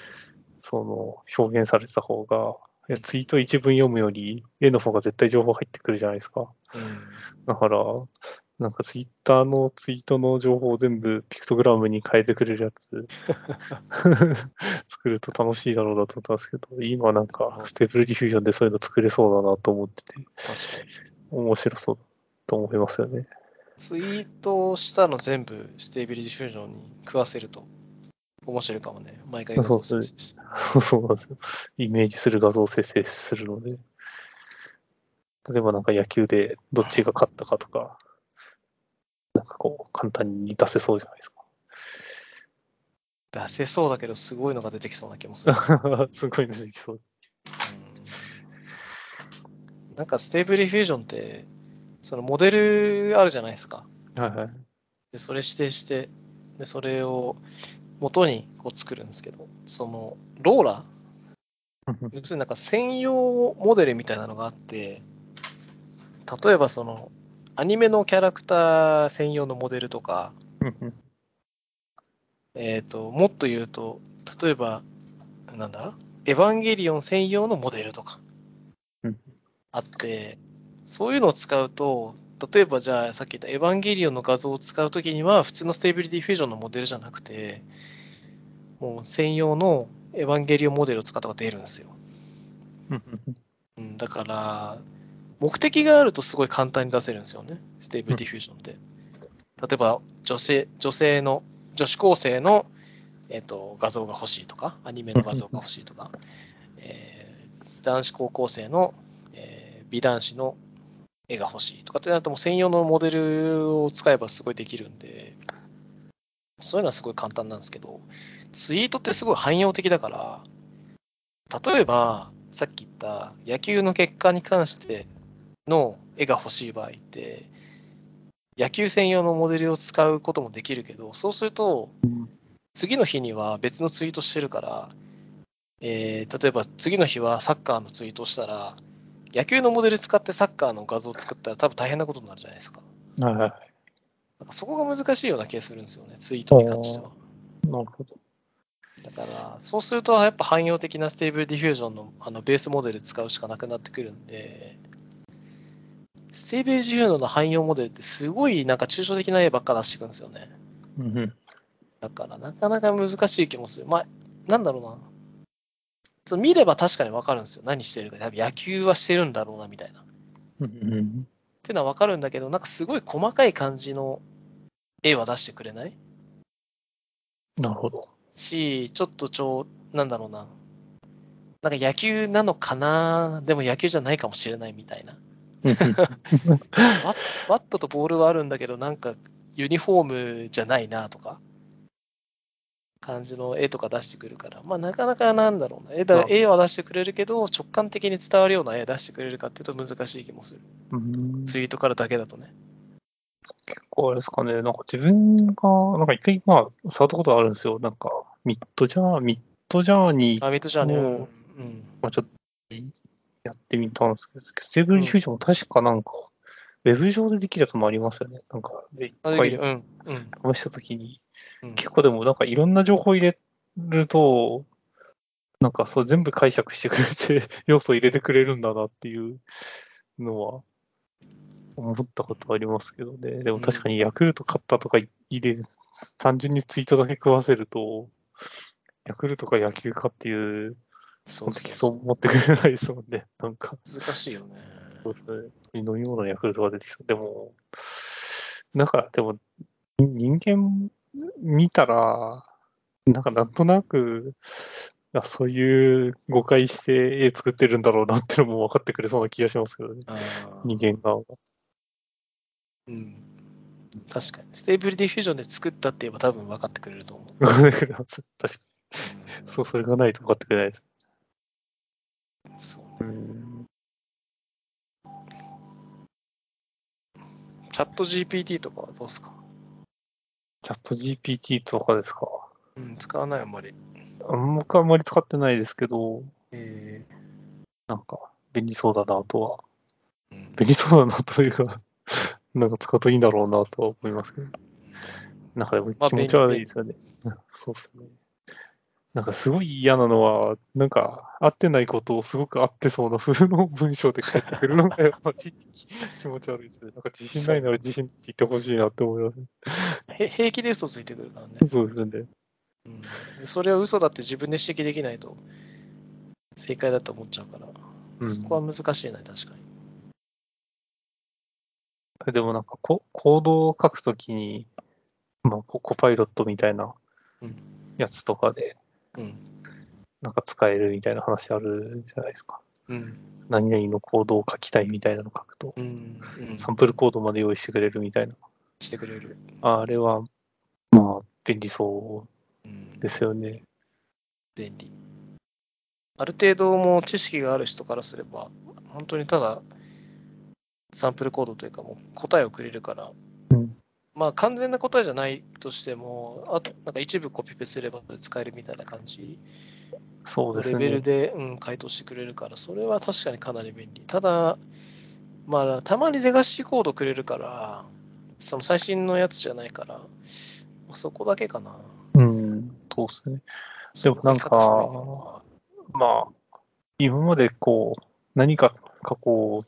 その、表現されてた方が、いやツイート一文読むより、絵の方が絶対情報入ってくるじゃないですか。うん。だから、なんかツイッターのツイートの情報を全部ピクトグラムに変えてくれるやつ 作ると楽しいだろうなと思ったんですけど、今なんか Stable Diffusion でそういうの作れそうだなと思ってて。面白そうだと思いますよね。ツイートしたの全部 Stable Diffusion に食わせると面白いかもね。毎回画像そう生成して。そうそうなんですよ。イメージする画像を生成するので。例えばなんか野球でどっちが勝ったかとか、なんかこう簡単に出せそうじゃないです出せそうだけど、すごいのが出てきそうな気もする。か。すごい出てきそう。うんなんか Stable Diffusion って、そのモデルあるじゃないですか。はいはい。で、それ指定して、で、それを元にこう作るんですけど、その LoRA 要するになんか専用モデルみたいなのがあって、例えばそのアニメのキャラクター専用のモデルとか、えっ、と、もっと言うと、例えば、なんだ？エヴァンゲリオン専用のモデルとかうんあって、そういうのを使うと、例えばじゃあさっき言ったエヴァンゲリオンの画像を使うときには、普通の Stable Diffusion のモデルじゃなくて、もう専用のエヴァンゲリオンモデルを使った方が出るんですよ。うん、だから、目的があるとすごい簡単に出せるんですよね、 Stable Diffusion って。例えば、女性、女性の、女子高生の、えっと画像が欲しいとか、アニメの画像が欲しいとか、えー男子高校生の、えー美男子の絵が欲しいとかってなると、も専用のモデルを使えばすごいできるんで、そういうのはすごい簡単なんですけど、ツイートってすごい汎用的だから、例えば、さっき言った野球の結果に関しての絵が欲しい場合って、野球専用のモデルを使うこともできるけど、そうすると、次の日には別のツイートしてるから、えー例えば次の日はサッカーのツイートしたら、野球のモデル使ってサッカーの画像を作ったら多分大変なことになるじゃないですか。はいはい。なんかそこが難しいような気がするんですよね、ツイートに関しては。なるほど。だから、そうするとやっぱ汎用的な Stable Diffusion のあのベースモデル使うしかなくなってくるんで、 Stable Diffusion の汎用モデルってすごいなんか抽象的な絵ばっか出してくるんですよね。うんうんだからなかなか難しい気もする。まあ、なんだろうな。そう見れば確かにわかるんですよ。何してるか。多分野球はしてるんだろうなみたいな。っうんうんていうのはわかるんだけど、なんかすごい細かい感じの絵は出してくれない？なるほど。し、ちょっとちょう、なんだろうな。なんか野球なのかな？でも野球じゃないかもしれないみたいな。バットとボールはあるんだけど、なんかユニフォームじゃないなとか。感じの絵とか出してくるから、まあ、なかなかなんだろうな、絵だまあ絵は出してくれるけど、直感的に伝わるような絵出してくれるかっていうと難しい気もする。うんツイートからだけだとね。結構あれですかね、なんか自分が、なんか一回、まあ、触ったことあるんですよ。なんか、 Midjour、Midjourney、あ、 Midjourneyね。うんおうんまあ、ちょっとやってみたんですけど、 Stable Diffusion も確かなんか、ウェブ上でできるやつもありますよね。なんか、で、一。回うん。うん。試したときに、うん結構でもなんかいろんな情報入れると、なんかそう全部解釈してくれて、要素入れてくれるんだなっていうのは思ったことありますけどね。でも確かにヤクルト勝ったとか入れる、単純にツイートだけ食わせると、ヤクルトか野球かっていうそうコンテキストそうを持ってくれないですもんね。なんか。難しいよね。そうですね。飲み物のヤクルトが出てきそう。でも、なんか、でも、人間見たら、なんかなんとなく、あそういう誤解して絵作ってるんだろうなっていうのも分かってくれそうな気がしますけどね。人間側が。うん。確かに。 Stable Diffusion で作ったって言えば多分分かってくれると思う。分かってくれます。確かうんに。そう、それがないと分かってくれないです。そううん。チャット GPT とかはどうですか？ ChatGPT とかですか？うん、使わないあんまり。あんま僕はあんまり使ってないですけど、えなんか便利そうだなとは。ーうん便利そうだなというか、なんか使うといいんだろうなとは思いますけど。なんかでもまあ気持ち悪いですよね。そうですね。なんかすごい嫌なのは、なんか合ってないことをすごく合ってそうな風の文章で返ってくるのがやっぱり気持ち悪いですね。なんか自信ないなら自信って言ってほしいなって思います。へ平気で嘘ついてくるからね。そうですよね。うんでそれは嘘だって自分で指摘できないと正解だと思っちゃうから、うんそこは難しいな、確かに。でもなんかココードを書くときに、まあココパイロットみたいなうんやつとかで、うん。なんか使えるみたいな話あるじゃないですか。うん。何々のコードを書きたいみたいなの書くと、うん。うん。サンプルコードまで用意してくれるみたいな。してくれる。あれは、まあ、便利そうですよね。便利。ある程度もう知識がある人からすれば、本当にただサンプルコードというかもう答えをくれるから、うんまあ完全な答えじゃないとしても、あとなんか一部コピペすれば使えるみたいな感じそうですね。のレベルで、うん、回答してくれるから、それは確かにかなり便利。ただ、まあ、たまにレガシーコードくれるから、その最新のやつじゃないから、まあそこだけかな。うん、そうですね。でもなんかまあ、今までこう、何か過去を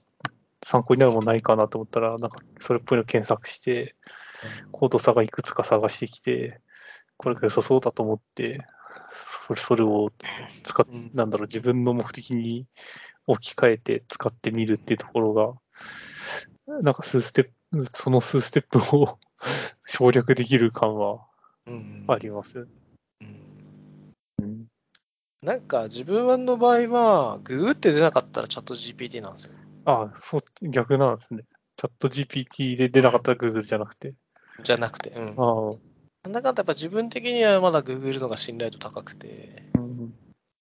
参考になるものないかなと思ったら、なんかそれっぽいの検索して、コード差がいくつか探してきて、これが良さそうだと思って、それそれを使っうんなんだろう、自分の目的に置き換えて使ってみるっていうところが、なんか数ステップ、その数ステップを 省略できる感はうんあります。なんか自分の場合は、ググって出なかったらチャット GPT なんですよ。あそう、逆なんですね。チャット GPT で出なかったら Google じゃなくて。じゃなくて。うん。なんだかんだやっぱ自分的にはまだ Google のが信頼度高くて、うん、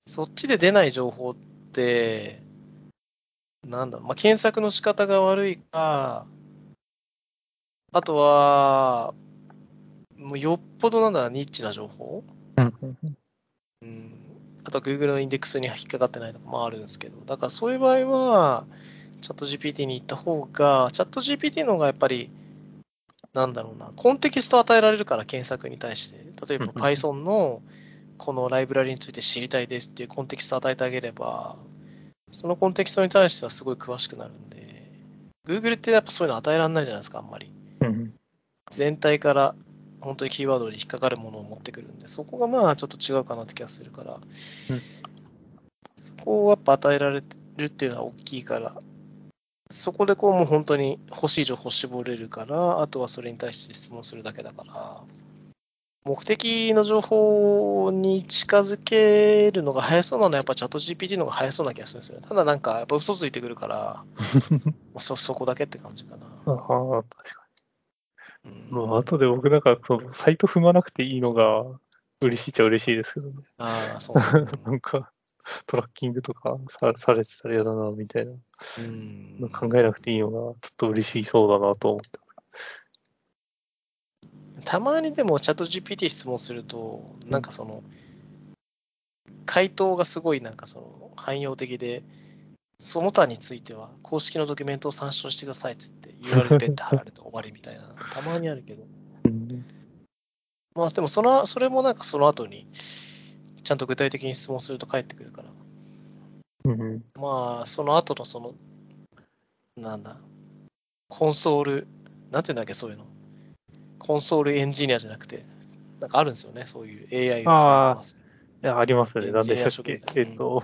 そっちで出ない情報って、なんだろう、まあ、検索の仕方が悪いか、あとは、もうよっぽどなんだ、ニッチな情報。うんうんうん。あとは Google のインデックスに引っかかってないとかもあるんですけど、だからそういう場合は、チャット GPT に行った方が、チャット GPT の方がやっぱり、なんだろうな、コンテキストを与えられるから、検索に対して。例えば Python のこのライブラリについて知りたいですっていうコンテキストを与えてあげれば、そのコンテキストに対してはすごい詳しくなるんで、Google ってやっぱそういうの与えられないじゃないですか、あんまり。うん。全体から本当にキーワードに引っかかるものを持ってくるんで、そこがまあちょっと違うかなって気がするから、うん。そこをやっぱ与えられるっていうのは大きいから、そこでこうもう本当に欲しい情報を絞れるから、あとはそれに対して質問するだけだから、目的の情報に近づけるのが早そうなのはやっぱチャット GPT の方が早そうな気がするんですよね。ただなんかやっぱ嘘ついてくるから、そそこだけって感じかな。ああ、確かうんに。もう後で僕なんかそのサイト踏まなくていいのが、嬉しいっちゃ嬉しいですけどね。ああ、そうね。なんか、トラッキングとかさされてたら嫌だな、みたいな。うん。考えなくていいのが、ちょっと嬉しそうだなと思って。たまにでもチャット GPT 質問すると、なんかその、回答がすごいなんかその汎用的で、その他については公式のドキュメントを参照してくださいっつって URL ペッて貼られて終わりみたいな、たまにあるけど。うんまあでもその、それもなんかその後に、ちゃんと具体的に質問すると返ってくるから。うんまあ、その後のその、なんだ、コンソール、なんていうんだっけ、そういうの。コンソールエンジニアじゃなくて、なんかあるんですよね、そういう AI を使いこなす。いや、ありますね。なんでしたっけ？人えっ、と、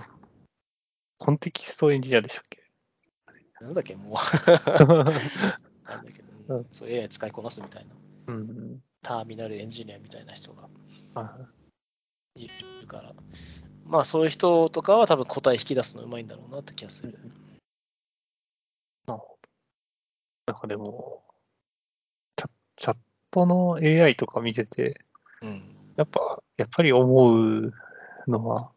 コンテキストエンジニアでしたっけ？なんだっけ、もう。なんだけど、うんそう AI 使いこなすみたいな。うん。ターミナルエンジニアみたいな人がはいるから。まあそういう人とかは多分答え引き出すのうまいんだろうなって気がする。なんかでも、チャチャットの AI とか見てて、うん。やっぱ、やっぱり思うのは、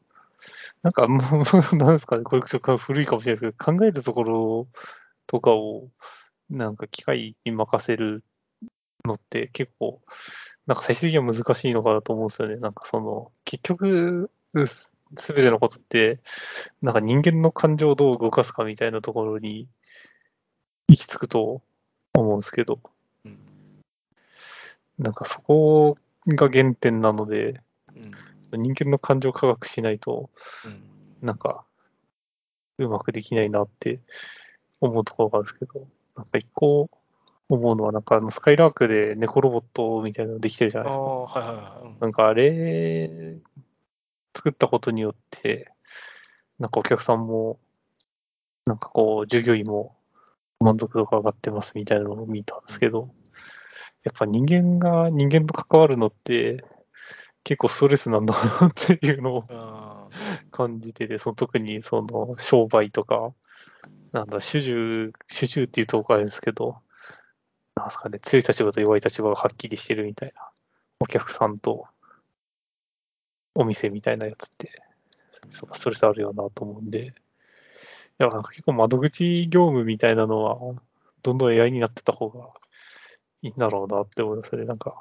なんか なんですかね、これ古いかもしれないですけど、考えるところとかを、なんか機械に任せるのって結構、なんか最終的には難しいのかなと思うんですよね。なんかその、結局、すすべてのことって、なんか人間の感情をどう動かすかみたいなところに行き着くと思うんですけど、うん。なんかそこが原点なので、うん。人間の感情を科学しないと、うん。なんか、うまくできないなって思うところがあるんですけど、なんか一個思うのは、なんかあのスカイラークで猫ロボットみたいなのできてるじゃないですか。はいはいはいうん。なんかあれ、作ったことによって、なんかお客さんも、なんかこう、従業員も満足度が上がってますみたいなのを見たんですけど、やっぱ人間が人間と関わるのって、結構ストレスなんだなっていうのをあ感じてて、その特にその商売とか、なんだ、主従、主従っていうとこあれですけど、なんすかね、強い立場と弱い立場がはっきりしてるみたいな、お客さんとお店みたいなやつって、ストレスあるよなと思うんで、いや、なんか結構窓口業務みたいなのは、どんどん AI になってた方がいいんだろうなって思いますね。なんか、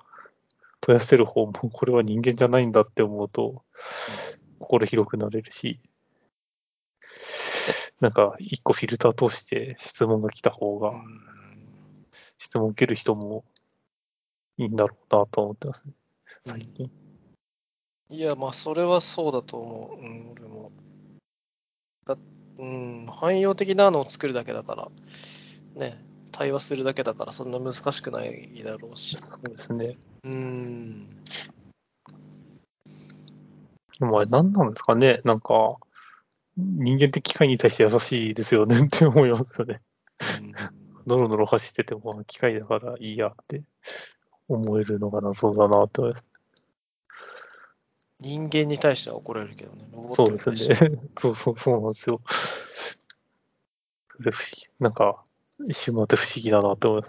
問い合わせる方も、これは人間じゃないんだって思うと、心広くなれるし、なんか、一個フィルター通して質問が来た方が、質問受ける人もいいんだろうなと思ってますね、最近。いや、まあ、それはそうだと思う。うん、俺も。だうん、汎用的なのを作るだけだから、ね、対話するだけだから、そんな難しくないだろうし。そうですね。うん。でもあれ何なんですかねなんか、人間って機械に対して優しいですよねって思いますよね。うんノロノロ走ってても、機械だからいいやって思えるのが謎だなって思います。人間に対しては怒られるけどね、ロボッそトにうです対しては。ね。そうそう、そうなんですよ。それ不思議。なんか、一瞬待って不思議だなって思いま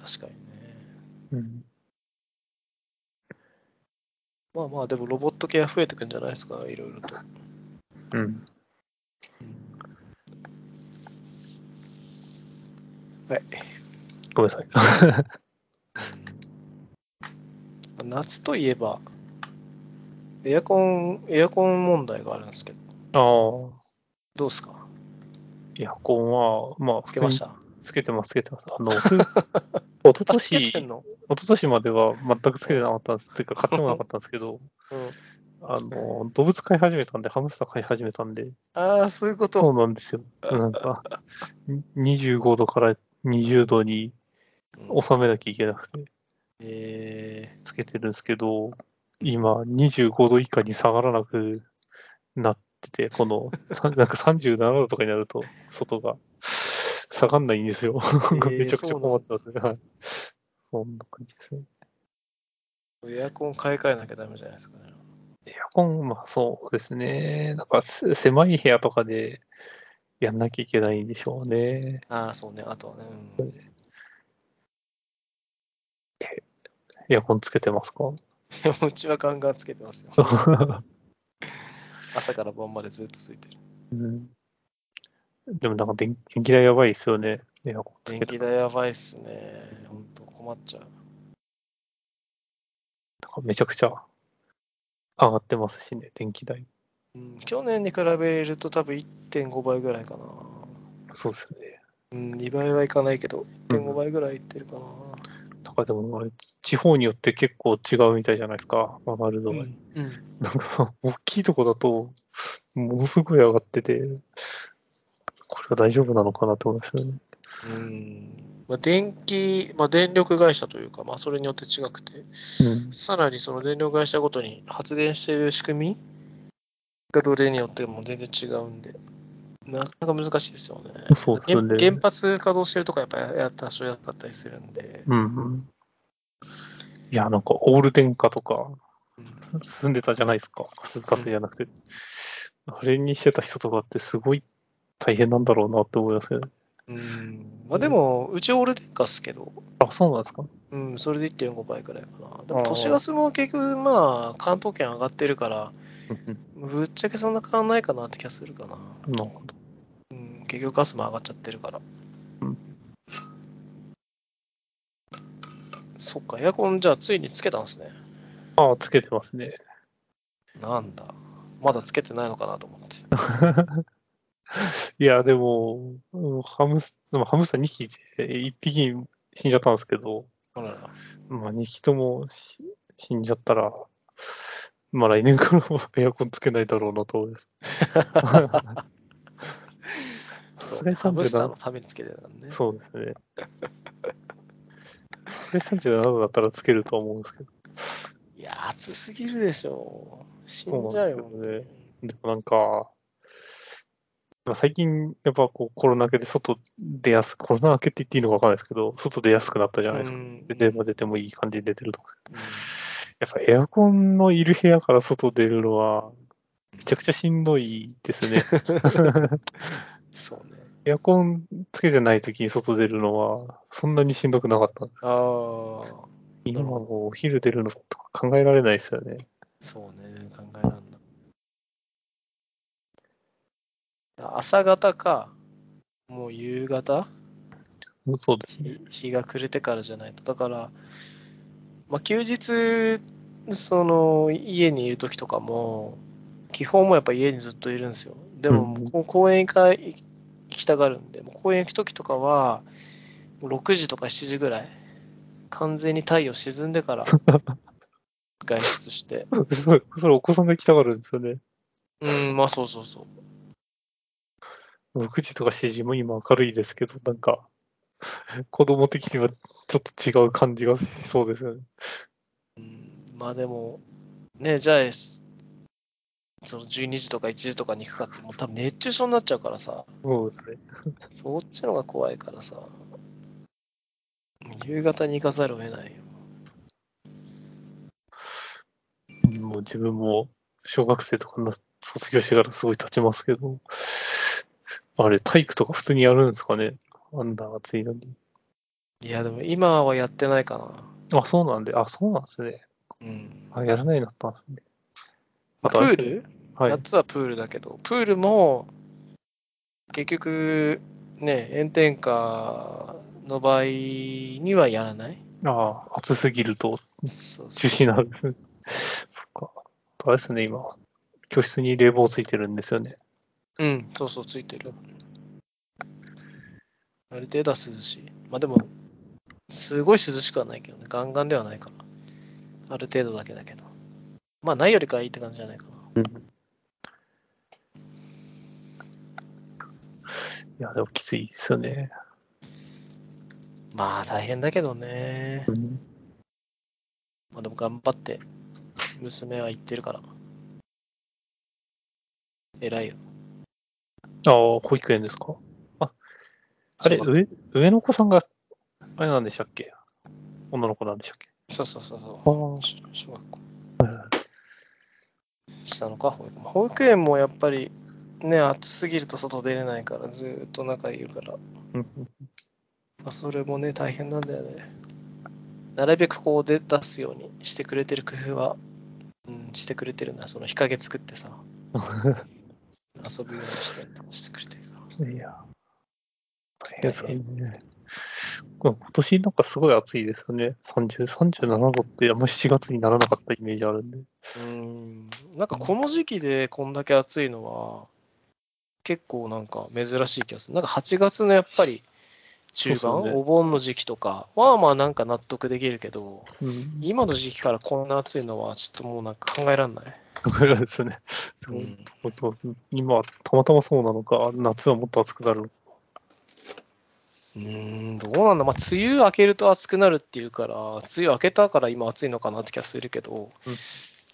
す。確かにね。うん。まあまあ、でもロボット系は増えてくんじゃないですか、いろいろと。うん。はい。ごめんなさい。夏といえば、エアコン、エアコン問題があるんですけど、ああ、どうですか？エアコンは、まあ、つけました？つけてます、つけてます。あの、ふ 一昨あ、つけて年一昨年までは全くつけてなかったんです。というか、買ってもなかったんですけど、うん。あの、動物飼い始めたんで、ハムスター飼い始めたんで、ああ、そういうこと。そうなんですよ。なんか、に25度から20度にうん収めなきゃいけなくて、えつけてるんですけど、今、25度以下に下がらなくなってて、この、さなんか37度とかになると、外が下がんないんですよ。ー めちゃくちゃ困ってますね。はい。そんな感じですね。ー、エアコン買い替えなきゃダメじゃないですかね。エアコン、まあそうですね。なんかせ狭い部屋とかでやんなきゃいけないんでしょうね。ああ、そうね。あとはね。うんエアコンつけてますか？いやうちはガンガンつけてますよ。朝から晩までずっとついてる。うんでもなんか電電気代やばいですよね。エアコンつ電。気代やばいっすね。ほんと困っちゃう。なんかめちゃくちゃ上がってますしね、電気代。うん、去年に比べると多分1.5倍ぐらいかな。そうですね。うん、2倍はいかないけど、1.5倍ぐらいいってるかな。なんかでもあれ、地方によって結構違うみたいじゃないですか、上がる度合い。うん。うんなんか、大きいとこだと、ものすごい上がってて、これは大丈夫なのかなと思いますよね。うんまあ、電気、まあ、電力会社というか、まあ、それによって違くて、うん。さらにその電力会社ごとに発電している仕組みがどれによっても全然違うんで、なかなか難しいですよね。そうですね原原発稼働してるとかやっぱやった所やったりするんで、うんうん。いや、なんか、オール電化とか、うん住んでたじゃないですか。ガスガスじゃなくて。あれにしてた人とかってすごい大変なんだろうなって思いますよね。うんまあ、でも、うちオール電化っすけど、あ、そうなんですかうん、それで1.5倍くらいかな。でも都市ガスも結局、まあ、関東圏上がってるから、うんぶっちゃけそんな変わんないかなって気がするかな。うんなるほど。うん、結局ガスも上がっちゃってるから。うんそっか、エアコンじゃあついにつけたんですね。ああ、つけてますね。なんだ。まだつけてないのかなと思って。いや、でも、うんハムス、でもハムスター2匹で、1匹死んじゃったんですけど、あらら。まあ2匹ともし死んじゃったら、まあ来年からも エアコンつけないだろうなと思います。そう、スター37のためにつけてたからね。そうですね。これ37度だったらつけるとは思うんですけど、いや、暑すぎるでしょ。死んじゃうよ。ねでもなんか、まあ最近、やっぱこうコロナ明けで外出やすく、コロナ明けって言っていいのかわかんないですけど、外出やすくなったじゃないですか。うん出ても出てもいい感じで出てると思うんですうんけど。やっぱエアコンのいる部屋から外出るのは、めちゃくちゃしんどいですね。そうね。エアコンつけてない時に外出るのは、そんなにしんどくなかった。ああ、今はなるほどもうお昼出るのとか考えられないですよね。そうね。考えらんない。朝方か、もう夕方？そうですね。日日が暮れてからじゃないと。だから、まあ、休日、その家にいる時とかも、基本もやっぱ家にずっといるんですよ。でも、う公園行か行きたがるんで、もう公園行く時とかは、6時とか7時ぐらい、完全に太陽沈んでから 外出して。それお子さんが来たがるんですよね。うん、まあそうそうそう。6時とか7時も今明るいですけど、なんか、子供的にはちょっと違う感じがしそうですよね。うん、まあでも、ね、じゃあ、すその12時とか1時とかに行くかって、もう多分熱中症になっちゃうからさ、そうですね。そっちの方が怖いからさ、夕方に行かざるを得ないよ。もう自分も小学生とかな卒業してからすごい経ちますけど、あれ、体育とか普通にやるんですかねあんな暑いのに。いや、でも今はやってないかな。あ、そうなんで、あ、そうなんですね。うん。あ、やらないようになったんですね。まあ、プール、はい。夏はプールだけど、プールも、結局、ね、炎天下の場合にはやらない。ああ、暑すぎると中止なんですね。そっか。あれですね、今、教室に冷房ついてるんですよね。うん、そうそう、ついてる。ある程度は涼しい。まあでも、すごい涼しくはないけどね。ガンガンではないから。ある程度だけだけど。まあ、ないよりかはいいって感じじゃないかな。いや、でもきついですよね。まあ、大変だけどね。うんまあでも頑張って、娘は行ってるから。偉いよ。ああ、保育園ですか？あ、あれ、上、上の子さんが、あれなんでしたっけ？女の子なんでしたっけ？そうそうそうそう。小学校。したのか、保育園。保育園もやっぱり、ね、暑すぎると外出れないから、ずーっと中にいるから。まあ、それもね、大変なんだよね。なるべくこうで出すようにしてくれてる工夫は、うん、してくれてるな。その日陰作ってさ、遊ぶようにしたりとかしてくれてるから。いや。大変ですね。今年なんかすごい暑いですよね。30、37度ってあんま7月にならなかったイメージあるんで。うん、なんかこの時期でこんだけ暑いのは、結構なんか珍しい気がする。なんか8月のやっぱり中盤、ねお盆の時期とかはまあなんか納得できるけど、うん。今の時期からこんな暑いのはちょっともうなんか考えられない。ぐらいですね。そううん今、たまたまそうなのか、夏はもっと暑くなるのか。うーん、どうなんだ。まあ、梅雨明けると暑くなるっていうから、梅雨明けたから今暑いのかなって気がするけど、うん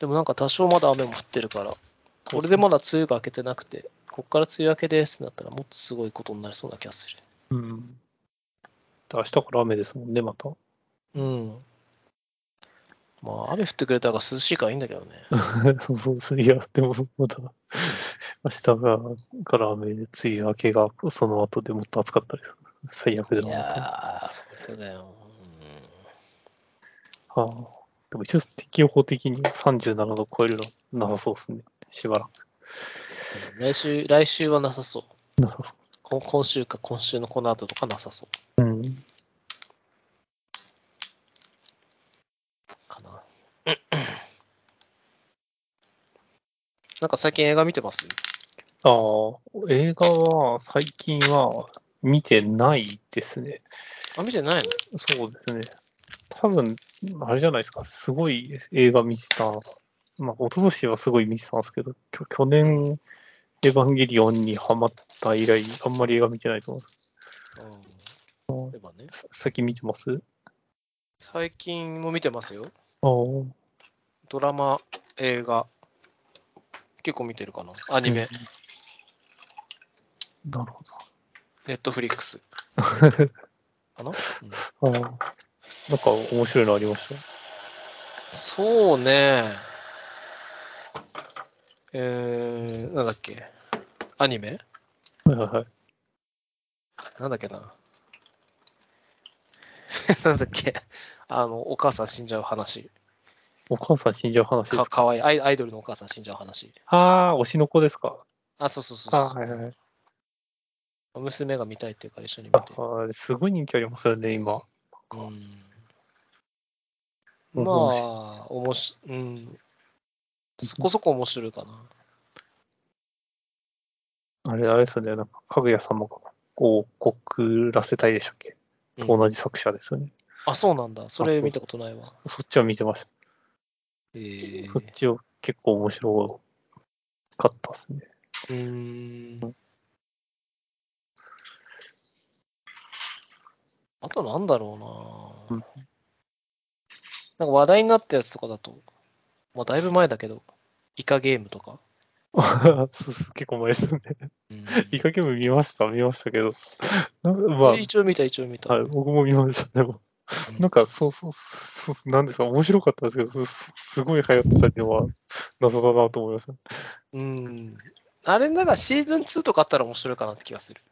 でもなんか多少まだ雨も降ってるから、これでまだ梅雨が明けてなくて、こっから梅雨明けですってなったらもっとすごいことになりそうな気がする。うん。明日から雨ですもんね、また。うん。まあ、雨降ってくれたら涼しいからいいんだけどね。そうそうです。いや、でも、また、明日がから雨で、梅雨明けがその後でもっと暑かったりする。最悪でいもまた。やー、本当だよ。はあ、でも一応、適用法的に37度超えるのはなさそうですね。しばらく。うん来週、来週はなさそう。なさそこ今週か今週のこの後とかなさそうう。うん。かな。なんか最近映画見てます？ああ、映画は最近は見てないですね。あ、見てないの？そうですね。多分、あれじゃないですか。すごい映画見てた。まあ、一昨年はすごい見てたんですけど、きょ去年、エヴァンゲリオンにハマった以来、あんまり映画見てないと思います。うん。例えばね。さ最近見てます？最近も見てますよ。ああ、ドラマ、映画。結構見てるかな。アニメ、なるほネットフリックスど。かな、うんなんか面白いのありましそうね。えー、なんだっけ？アニメ？たはいはいはい。なんだっけな？なんだっけ？あの、お母さん死んじゃう話。お母さん死んじゃう話でかすか？かわいいアイ。アイドルのお母さん死んじゃう話。ああ、推しの子ですか？あ、そうそうそうそうはいはい。娘が見たいっていうから一緒に見て。ああ、すごい人気ありますよね、今。うん。面まあ、おもし、うん。そこそこ面白いかな。あれ、あれですよね、なんか、かぐや様がこう告らせたいでしたっけ、うんと同じ作者ですよね。あ、そうなんだ。それ見たことないわ。そそっちは見てましえーた。そっちを結構面白かったですね。うーん。あとなんだろうな、うんなんか話題になったやつとかだと、まあだいぶ前だけど、イカゲームとか。結構前ですね。うん、イカゲーム見ました、見ましたけど。ま一応見た、一応見た。あ、はい、僕も見ました。でも、うんなんか、そうそうそう、なんですか、面白かったですけど、すすすごい流行ってたのは謎だなと思いました。うん。あれ、なんかシーズン2とかあったら面白いかなって気がする。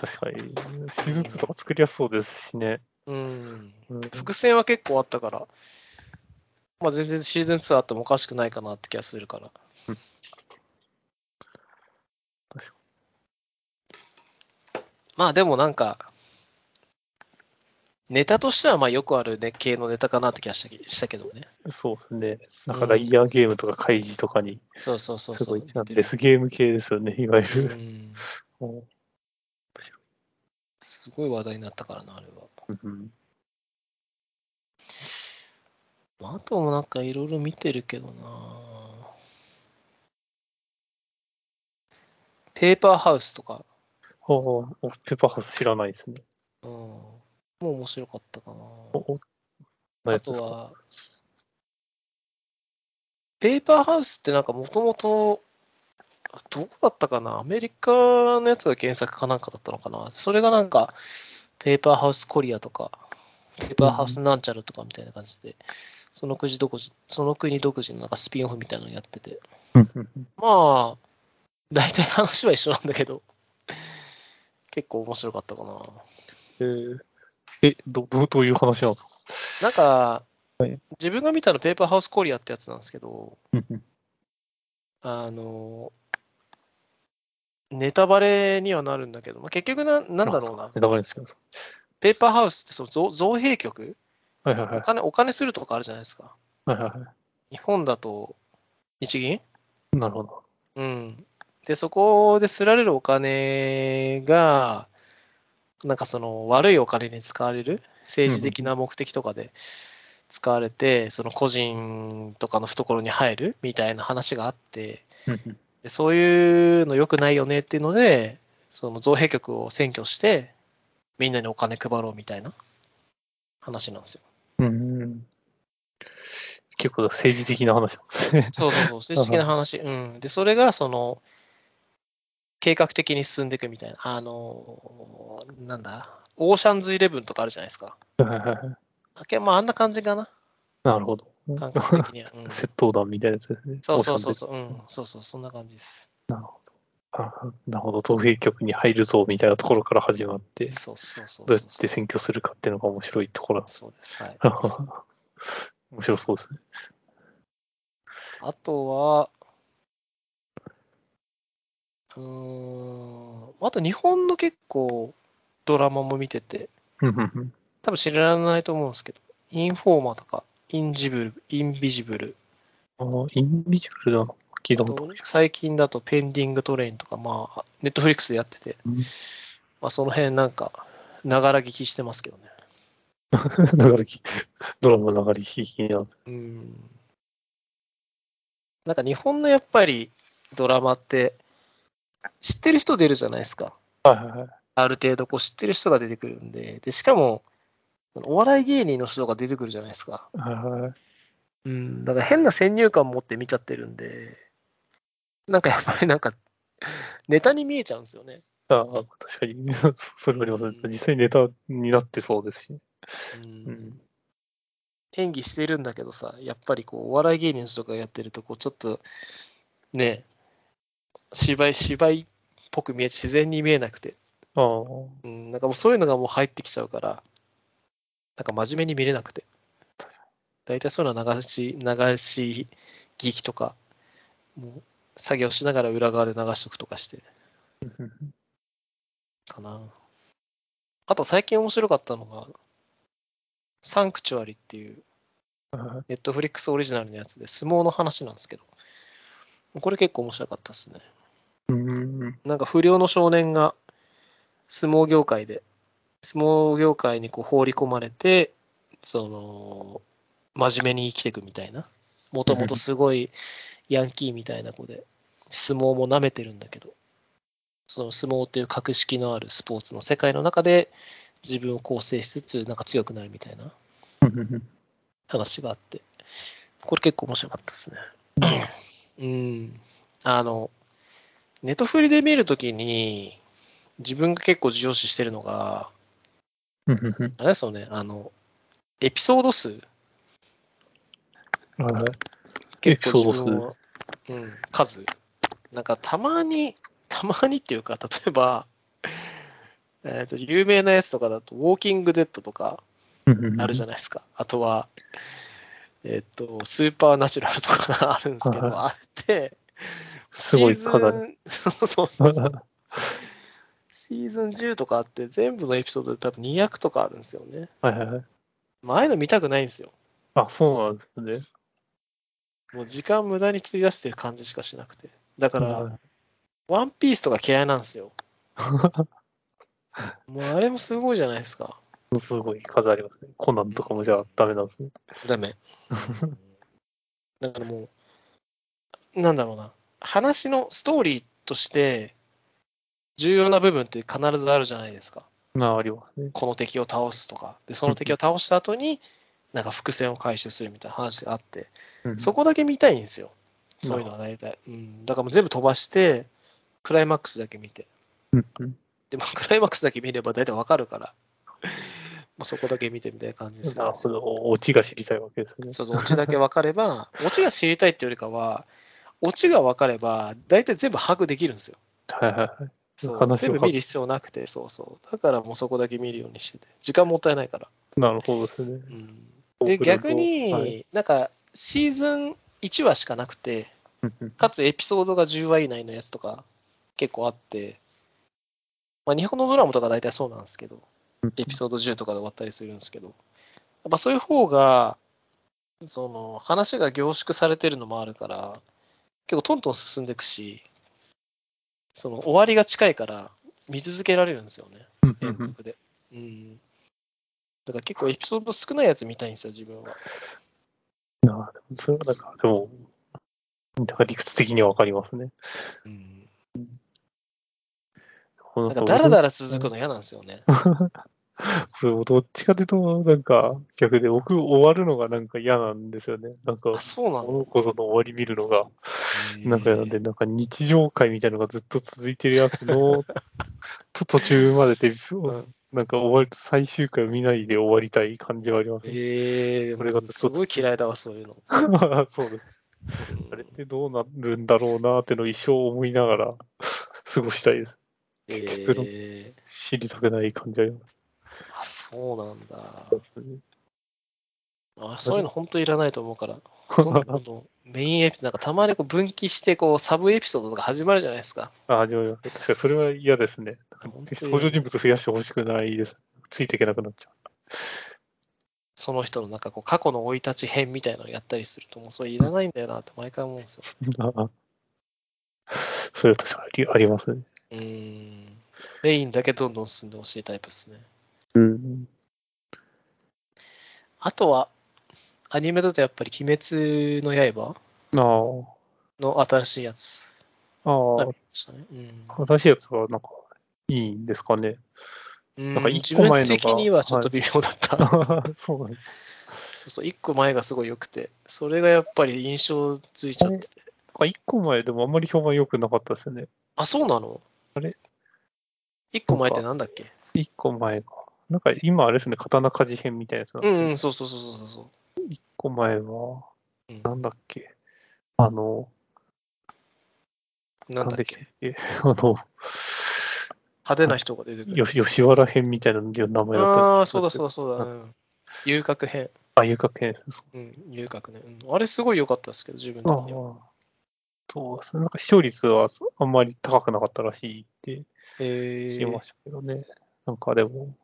確かに、シーズン2とか作りやすそうですしね。うん。うん、伏線は結構あったから、まあ全然シーズン2あってもおかしくないかなって気がするから。確まあでもなんか、ネタとしてはまあよくある、ね、系のネタかなって気がしたきしたけどね。そうですね。なんかライアーゲームとか開示とかに、そうそうそうそう。すごい、デスゲーム系ですよね、いわゆうる。ん。うん すごい話題になったからな、あれは。うんまああともなんかいろいろ見てるけどな。ペーパーハウスとか、おおペッパーハウス知らないですね。うん、もう面白かったかな。おお何あとは、ペーパーハウスってなんかもともと、どこだったかな？アメリカのやつが原作かなんかだったのかな？それがなんか、ペーパーハウスコリアとか、ペーパーハウスなんちゃらとかみたいな感じで、その国独自、その国独自のなんかスピンオフみたいなのやってて、まあ、大体話は一緒なんだけど、結構面白かったかな。えーえ、どどういう話なんですかなんかはい、自分が見たのペーパーハウスコリアってやつなんですけど、あの、ネタバレにはなるんだけど、まあ、結局な、なんだろうな、ネタバレですけど。ペーパーハウスってその造造幣局？はいはいはいお。金、お金するとかあるじゃないですか。はいはいは日本だと日銀？い。なるほど。うん。で、そこですられるお金が、なんかその悪いお金に使われる、政治的な目的とかで使われて、その個人とかの懐に入る？みたいな話があって、そういうの良くないよねっていうので、その造幣局を占拠して、みんなにお金配ろうみたいな話なんですよ。うん。結構政治的な話ですね。そうそうそう、政治的な話。うん。で、それが、その、計画的に進んでいくみたいな。あの、なんだ、オーシャンズイレブンとかあるじゃないですか。はいはいはい。あけまあ、あんな感じかな、なるほど。感覚的には。うん、窃盗団みたいなやつですね。そうそうそうそう、うん、そうそう、そんな感じです。シャンであなるほど。逃避局に入るぞみたいなところから始まって、そうそうそうどうや。って選挙するかっていうのが面白いところ。そうです。はい。面白そうですね。あとは、うーん、あと日本の結構ドラマも見てて、多分知らないと思うんですけど、インフォーマーとか、インジブル、インビジブル、あーインビジブルなの聞いたこと。最近だとペンディングトレインとか、まあ、ネットフリックスでやってて、うんまあ、その辺なんか、ながら聞きしてますけどね。だからき、ドラマの流れ引きになる。うん。なんか日本のやっぱりドラマって、知ってる人出るじゃないですか。はいはいはい。ある程度こう知ってる人が出てくるんで、で、しかも、お笑い芸人の人が出てくるじゃないですか。うん、だから変な先入観持って見ちゃってるんで、なんかやっぱりなんか、ネタに見えちゃうんですよね。ああ、確かに。それはありますね。うん実際ネタになってそうですし。う、うんん。演技してるんだけどさ、やっぱりこう、お笑い芸人の人がやってると、こう、ちょっと、ね、芝居、芝居っぽく見えて、自然に見えなくて、ああ、うん、なんかもうそういうのがもう入ってきちゃうから、なんか真面目に見れなくて。大体そういうのは流し、流し聞きとか、もう作業しながら裏側で流しとくとかして、かな。あと最近面白かったのが、サンクチュアリっていう、はネットフリックスオリジナルのやつで、相撲の話なんですけど、これ結構面白かったですね。なんか不良の少年が相撲業界で、相撲業界にこう放り込まれて、その、真面目に生きていくみたいな。もともとすごいヤンキーみたいな子で、相撲も舐めてるんだけど、その相撲っていう格式のあるスポーツの世界の中で自分を構成しつつ、なんか強くなるみたいな話があって、これ結構面白かったですね。うん。あの、ネットフリで見るときに、自分が結構重要視してるのが、あれですよね、あの、エピソード数。はい。結構自分は、うん、数。なんかたまに、たまにっていうか、例えば、えっと、有名なやつとかだと、ウォーキングデッドとかあるじゃん。ないですか。あとは、えっと、スーパーナチュラルとかがあるんですけど、はあれって、すごいシーズンかなり そうそうそう。シーズン10とかあって、全部のエピソードで多分200とかあるんですよね。はいはいはい。まあ、ああいうの見たくないんですよ。あ、そうなんですね。もう時間無駄に費やしてる感じしかしなくて。だから、はいワンピースとか嫌いなんですよ。もうあれもすごいじゃないですか。すごい数ありますね。コナンとかもじゃあダメなんですね。ダメ。だからもう、なんだろうな。話のストーリーとして、重要な部分って必ずあるじゃないですか。まあ、ありますね。この敵を倒すとか。で、その敵を倒した後に、なんか伏線を回収するみたいな話があって、うんそこだけ見たいんですよ。そういうのは大体。うん。だからもう全部飛ばして、クライマックスだけ見て。うんうんでも、クライマックスだけ見れば大体わかるから、もうそこだけ見てみたいな感じですよなるほど。オチが知りたいわけですね。そうそう、オチだけ分かれば、オチが知りたいっていうよりかは、オチが分かれば、大体全部把握できるんですよ。はいはいはい。そう。全部見る必要なくて、そうそう。だからもうそこだけ見るようにしてて、時間もったいないから。なるほどですね。うん、で、逆に、はい。なんか、シーズン1話しかなくて、かつエピソードが10話以内のやつとか結構あって、まあ、日本のドラマとか大体そうなんですけど、エピソード10とかで終わったりするんですけど、やっぱそういう方が、その話が凝縮されてるのもあるから、結構トントン進んでいくし、その終わりが近いから見続けられるんですよね、うんうんうん連続で。うん。だから結構エピソード少ないやつ見たいんですよ、自分は。なるほどそれはなんか、でも、なんか理屈的にはわかりますね。うん。ななんかダラダラ続くの嫌なんですよね。僕どっちかというと、なんか、逆で僕終わるのがなんか嫌なんですよね。なんかあ、、そうなこののこその終わり見るのが、なんかなんで、なんか日常会みたいなのがずっと続いてるやつの、と 途中までで、うんなんか終わると最終回を見ないで終わりたい感じはありますね。ええこれがずっとすごい嫌いだわ、そういうの。そうです。うんあれってどうなるんだろうなってのを一生思いながら過ごしたいです。結論ええ知りたくない感じありますあ、そうなんだ。ね。あそういうの本当いらないと思うから。ほとんどこのメインエピなんかたまにこう分岐してこうサブエピソードとか始まるじゃないですか。あ、始まりました。確かにそれは嫌ですね。登場人物増やしてほしくないです。ついていけなくなっちゃその人のなんかこう過去の生い立ち編みたいなのをやったりするともうそれいらないんだよなって毎回思うんですよ。う。それは確かにありますね。うーん。メインだけどんどん進んでほしいタイプですね。うん。あとは、アニメだとやっぱり鬼滅の刃あの新しいやつ。あ。あね。うんあ。新しいやつはなんかいいんですかね。うんなんか一個前のが的にはちょっと微妙だった。そうなんそうそう、一個前がすごい良くて、それがやっぱり印象ついちゃってて。か一個前でもあんまり評判良くなかったですよね。あ、そうなの？あれ？一個前ってなんだっけ？一個前が。なんか今あれですね、刀鍛冶編みたいなやつなんですけどうんうん、そうそうそうそうそう。一個前は、うんなんだっけ。あの、なんだっけ？け？あの、派手な人が出てくるよ。吉原編みたいな名前だったああ、そうだそうだ。だそうだ。うん遊郭編。あ、遊郭編です。うん、遊郭ね、うん。あれすごい良かったですけど、自分的あには。あ。そうですね。なんか視聴率はあんまり高くなかったらしいってえー知りましたけどね。なんかでも、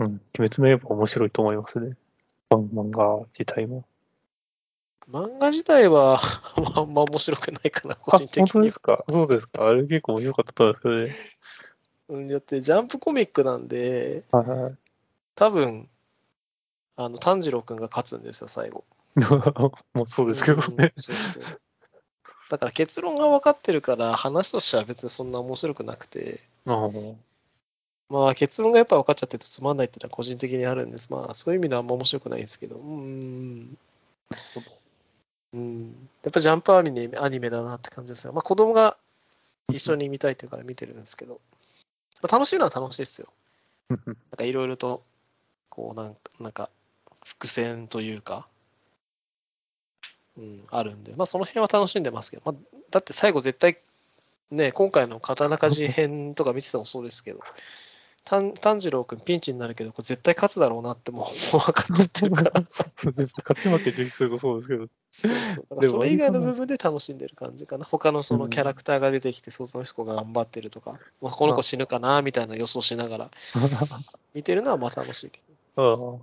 うん、鬼滅の刃面白いと思いますね。漫漫画自体も。漫画自体は あんま面白くないかな、個あ、人的本当には。ですか？そうですかあれ結構面白かったんですうんだって、ジャンプコミックなんで。はいはい。多分あの炭治郎くんが勝つんですよ、最後。もうそうですけどうんね。そうそう。だから結論が分かってるから、話としては別にそんな面白くなくて、ああまあ結論がやっぱ分かっちゃっててつまんないっていうのは個人的にあるんです。まあそういう意味ではあんま面白くないんですけど、うーん。うん。やっぱジャンプアニメアニメだなって感じですよ。まあ子供が一緒に見たいっていうから見てるんですけど、まあ、楽しいのは楽しいですよ。なんかいろいろと、こうなんか、なんか伏線というか、うん、あるんで、まあその辺は楽しんでますけど、まあ、だって最後絶対、ね、今回の刀鍛冶編とか見ててもそうですけど、炭炭治郎君ピンチになるけど、これ絶対勝つだろうなってもう分かっちゃってるから。勝ち負け重視するとそうですけど。そうそう。それ以外の部分で楽しんでる感じかな。他のそのキャラクターが出てきて、その人が頑張ってるとか、まあこの子死ぬかなみたいな予想しながら 見てるのはまあ楽しいけど。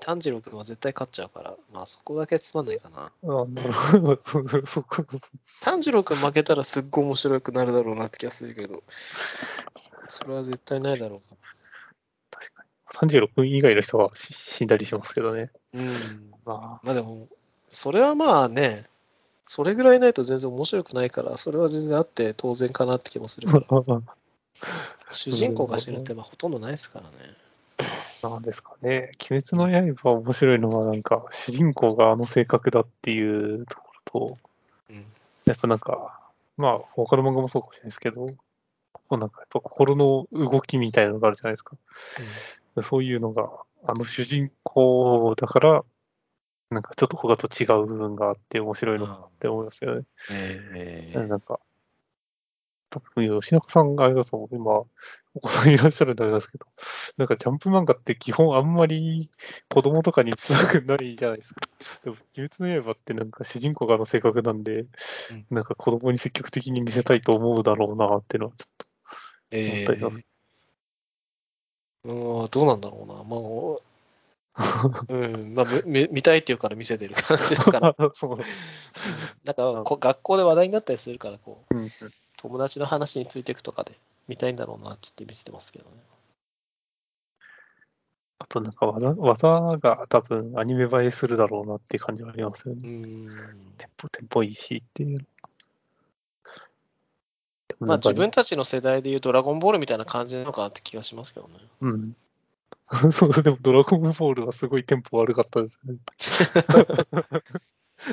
炭治郎君は絶対勝っちゃうから、まあそこだけつまんないかな。炭治郎君負けたらすっごい面白くなるだろうなって気がするけど、それは絶対ないだろうか確かに。36分以外の人はし死んだりしますけどね。ら。うん。ままあでも、それはまあね、それぐらいないと全然面白くないから、それは全然あって当然かなって気もするから。あ。主人公が死ぬってまあほとんどないですからね。なんですかね。鬼滅の刃面白いのは、なんか、主人公があの性格だっていうところと、うん。やっぱなんか、まあ、他の漫画もそうかもしれないですけど、こうなんかやっぱ心の動きみたいなのがあるじゃないですか。そういうのが、あの主人公だから、なんかちょっと他と違う部分があって面白いのかなって思いますよね。ええなんか、多分吉中さんがあれだと。今、お子さんいらっしゃるんであれすけど、なんかジャンプ漫画って基本あんまり子供とかに辛くないじゃないですか。でも、鬼滅の刃ってなんか主人公があの性格なんで、うんなんか子供に積極的に見せたいと思うだろうなっていうのはちょっと思えったりします。ー、うん、どうなんだろうな。まあ、うん、まあ、見たいっていうから見せてる感じだから。そう。なんかこ学校で話題になったりするから、こう、うんうん友達の話についていくとかで見たいんだろうなってって見せてますけどね。あとなんか技技が多分アニメ映えするだろうなって感じはありますようね。ん。テンポ、テンポいいしっていう。まあ自分たちの世代でいうドラゴンボールみたいな感じなのかなって気がしますけどね。うん。そう、でもドラゴンボールはすごいテンポ悪かったですね。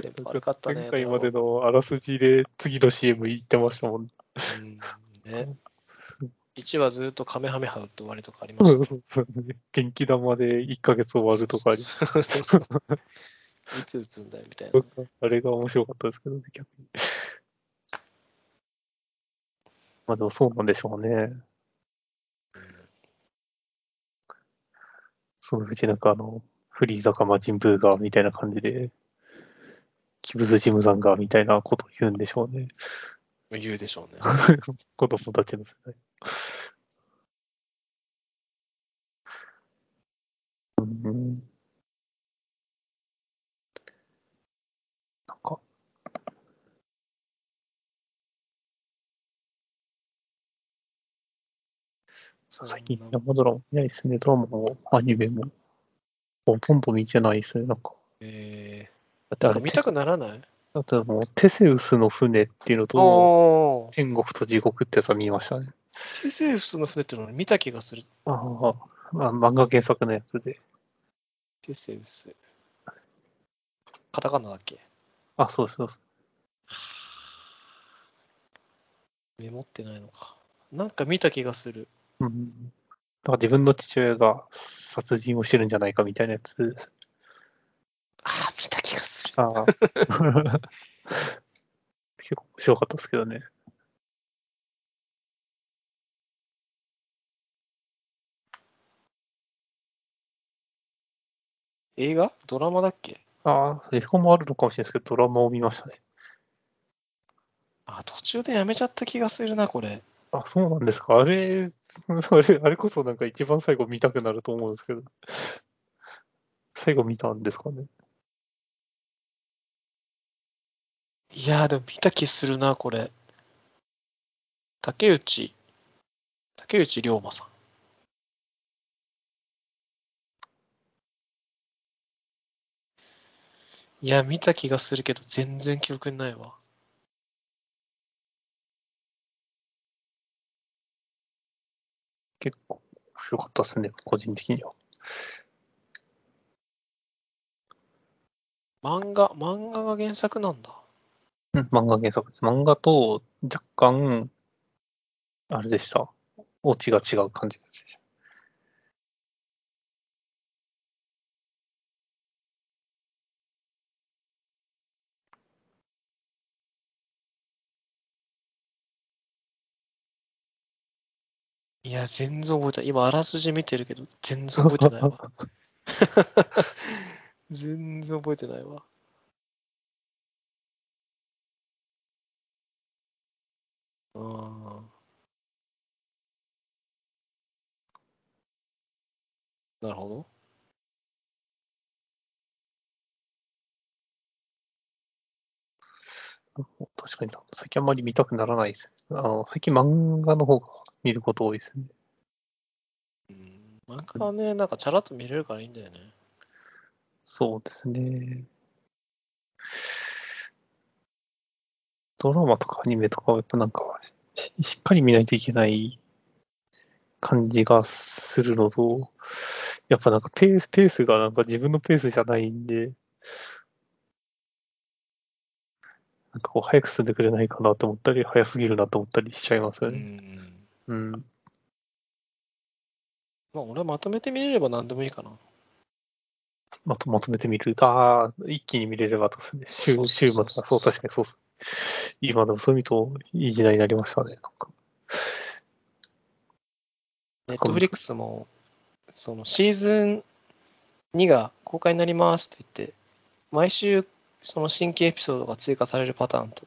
テンポ悪かったね。前回までドのあらすじで次の CM 行ってましたもん。うんね。1話ずっとカメハメハ打って終わりとかありまそうしたね。そうそうね。元気玉で1ヶ月終わるとかありそうそうそう いつ打つんだよみたいなね。あれが面白かったですけどね、逆に。まあでもそうなんでしょうね。そのうちなんかあの、フリーザか魔人ブーがみたいな感じで、キブズジムザンがみたいなことを言うんでしょうね。言うでしょうね。子供たちの世代。うん最近生ドラマ見ないですね。ドラマもアニメも。ほとんど見てないですね。なんか。えー、だってあれ、見たくならない？だってもうテセウスの船っていうのと、天国と地獄ってやつは見ましたね。テセウスの船っていうのを見た気がする。ああ、まあ、漫画原作のやつで。テセウス。カタカナだっけ？あ、そうですそうです。メモってないのか。なんか見た気がする。うん。だから自分の父親が殺人をしてるんじゃないかみたいなやつ。ああ、見た気がする。ああ。結構面白かったですけどね。映画？ドラマだっけ？ああ、映画もあるのかもしれないですけど、ドラマを見ましたね。あ、途中でやめちゃった気がするな、これ。あ、そうなんですか。あれ、あれ、あれこそなんか一番最後見たくなると思うんですけど。最後見たんですかね。いやー、でも見た気するな、これ。竹内、竹内涼真さん。いや、見た気がするけど、全然記憶にないわ。結構面白かったですね、個人的には。漫画、漫画が原作なんだ。うん、漫画原作です。漫画と若干、あれでした。オチが違う感じでした。いや、全然覚えてない。今、あらすじ見てるけど、全然覚えてないわ。全然覚えてないわ。あーなるほど。確かにな、最近あんまり見たくならないです。あの最近漫画の方が見ること多いですね。うん。漫画はね、なんかチャラッと見れるからいいんだよね。そうですね。ドラマとかアニメとかはやっぱなんかししっかり見ないといけない感じがするのと、やっぱなんかペース、ペースがなんか自分のペースじゃないんで、なんかこう早く進んでくれないかなと思ったり、早すぎるなと思ったりしちゃいますよね。ん。うん。まあ、俺はまとめて見れれば何でもいいかな。まとまとめてみる。ああ、一気に見れればですね。週週末が、そう確かにそうっす。今でもそういう意味といい時代になりましたね。なんかネットフリックスも、そのシーズン2が公開になりますって言って、毎週その新規エピソードが追加されるパターンと、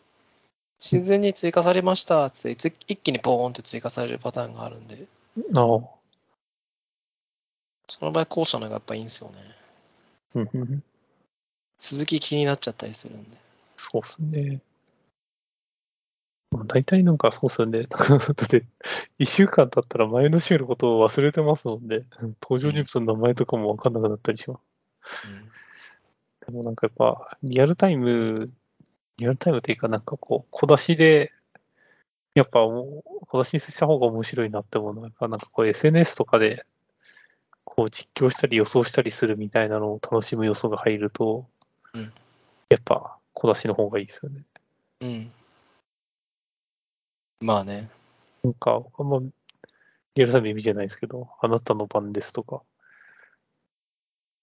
シーズンに追加されましたって一気にボーンって追加されるパターンがあるんで、ああ、その場合後者の方がやっぱいいんですよね。うんうんうん、続き気になっちゃったりするんで。そうっすね。まあ大体なんかそうっすよね。だって、一週間経ったら前の週のことを忘れてますもんね。登場人物の名前とかもわかんなくなったりします。うんでもなんかやっぱ、リアルタイム、リアルタイムっていうかなんかこう、小出しで、やっぱもう、小出しにした方が面白いなって思うのは、やっぱなんかこう SNS とかで、こう実況したり予想したりするみたいなのを楽しむ要素が入ると、うんやっぱ小出しの方がいいですよね。うん。まあね。なんか、あんまリアルタイム見てないですけど、あなたの番ですとか、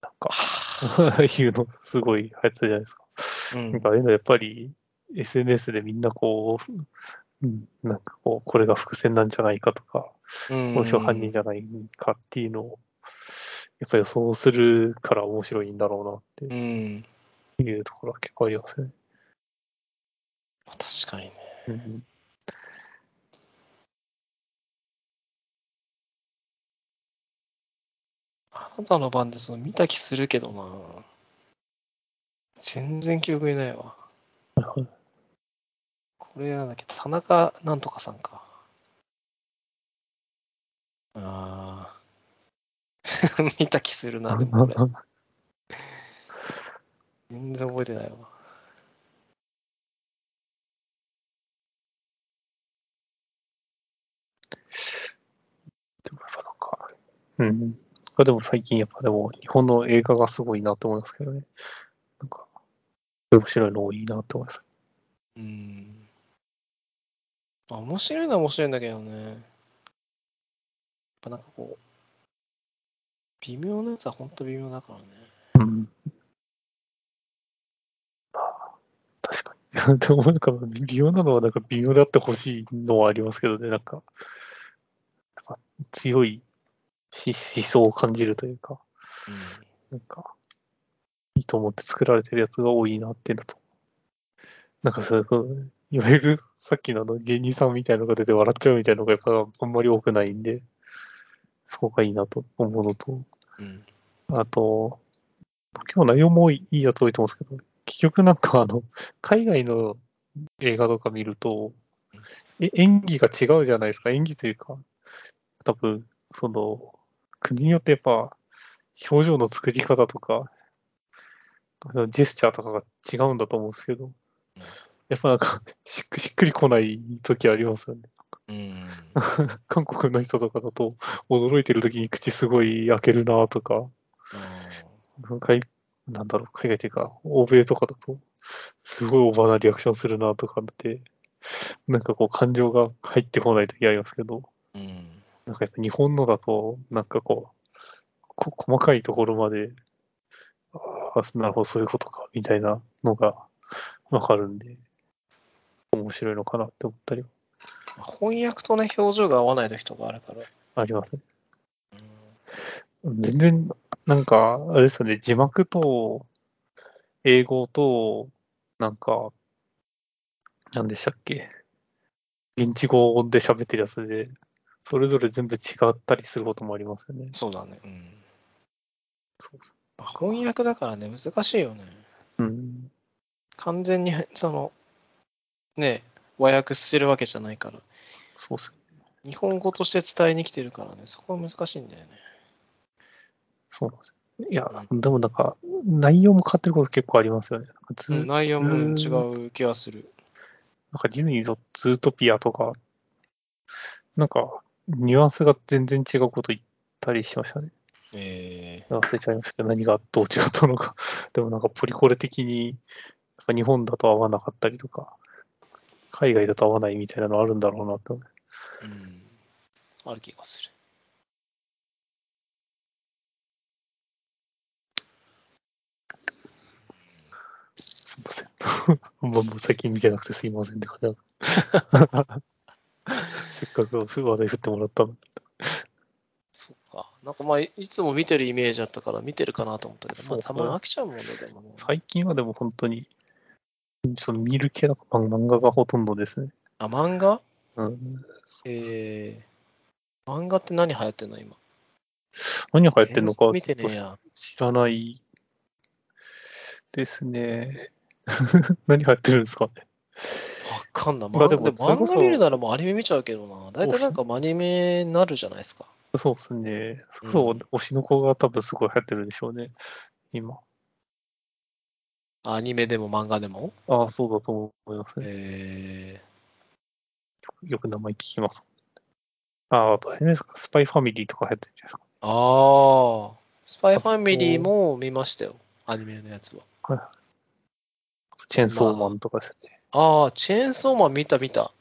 なんか、いうのすごい流行ってたじゃないですか。うんなんかああいうのやっぱり SNS でみんなこう、うん、なんかこう、これが伏線なんじゃないかとか、うんこの人が犯人じゃないかっていうのを、やっぱ予想するから面白いんだろうなっうん。ていうところは結構ありますね。確かにね。うん、あなたの番でその見た気するけどな。全然記憶にないわ。これなんだっけ、田中なんとかさんか。ああ。見た気するな、でもこれ。全然覚えてないわ。でもやっぱなんか、うん。あでも最近やっぱでも日本の映画がすごいなと思いますけどね。面白いの多いなと思います。うん。あ面白いのは面白いんだけどね。やっぱなんかこう、微妙なやつは本当微妙だからね。うん。確かに。でもなんか微妙なのはなんか微妙であってほしいのはありますけどね。なんか、なんか強いし思想を感じるというか、うん。なんか、と思って作られてるやつが多いなっていうのと。なんかそういう、いわゆる さっきのあの芸人さんみたいなのが出て笑っちゃうみたいなのがやっぱあんまり多くないんで、そこがいいなと思うのと、うん。あと、今日内容もいいやつ多いと思うんですけど、結局なんかあの、海外の映画とか見ると、え演技が違うじゃないですか。演技というか、多分、その、国によってやっぱ、表情の作り方とか、ジェスチャーとかが違うんだと思うんですけど、やっぱなんか、しっくしっくりこない時ありますよね。うん。韓国の人とかだと、驚いてる時に口すごい開けるなとか、海なんだろう、海外っていうか、欧米とかだと、すごいオーバーなリアクションするなとかって、なんかこう感情が入ってこない時ありますけど、うん。なんかやっぱ日本のだと、なんかこう、こ細かいところまで、なるほど、そういうことか、みたいなのがわかるんで、面白いのかなって思ったり翻訳とね、表情が合わない時とかあるから。ありますね。全然、なんか、あれですよね、字幕と、英語と、なんか、なんでしたっけ、現地語で喋ってるやつで、それぞれ全部違ったりすることもありますよね。そうだね。うん。そう翻訳だからね、難しいよね。うん。完全に、その、ね、和訳してるわけじゃないから。そうっす日本語として伝えに来てるからね、そこは難しいんだよね。そうなんですよ。いや、でもなんか、内容も変わってること結構ありますよね。うん、内容も違う気がする。なんかディズニーのズートピアとか、なんか、ニュアンスが全然違うこと言ったりしましたね。え忘れちゃいましたけど、何がどう違ったのか。でもなんか、ポリコレ的に、日本だと合わなかったりとか、海外だと合わないみたいなのあるんだろうなと思う。ん。ある気がする。すいません。まあ、もう最近見てなくてすいませんって感じだ せっかく話題振ってもらったの。なんかまあ、いいつも見てるイメージだったから見てるかなと思ったけど、まあ、たまに飽きちゃうもんね、でもね。最近はでも本当に、その見る系だと漫画がほとんどですね。あ、漫画？うん、えー、漫画って何流行ってんの今？何が流行ってんのか全然見てねえや。知らないですね。何流行ってるんですか？ね。わかんない。まあでも漫画でそれこそ漫画見るならもうアニメ見ちゃうけどな。大体なんかアニメになるじゃないですか。そうですね。うんそう、推しの子が多分すごい流行ってるんでしょうね。今。アニメでも漫画でも？ああ、そうだと思いますね。えよく名前聞きます。ああ、あとあれですか、スパイファミリーとか流行ってるじゃないですか？ー、ああ。スパイファミリーも見ましたよ。アニメのやつは。チェーンソーマンとかですね。ああ、チェーンソーマン見た見た。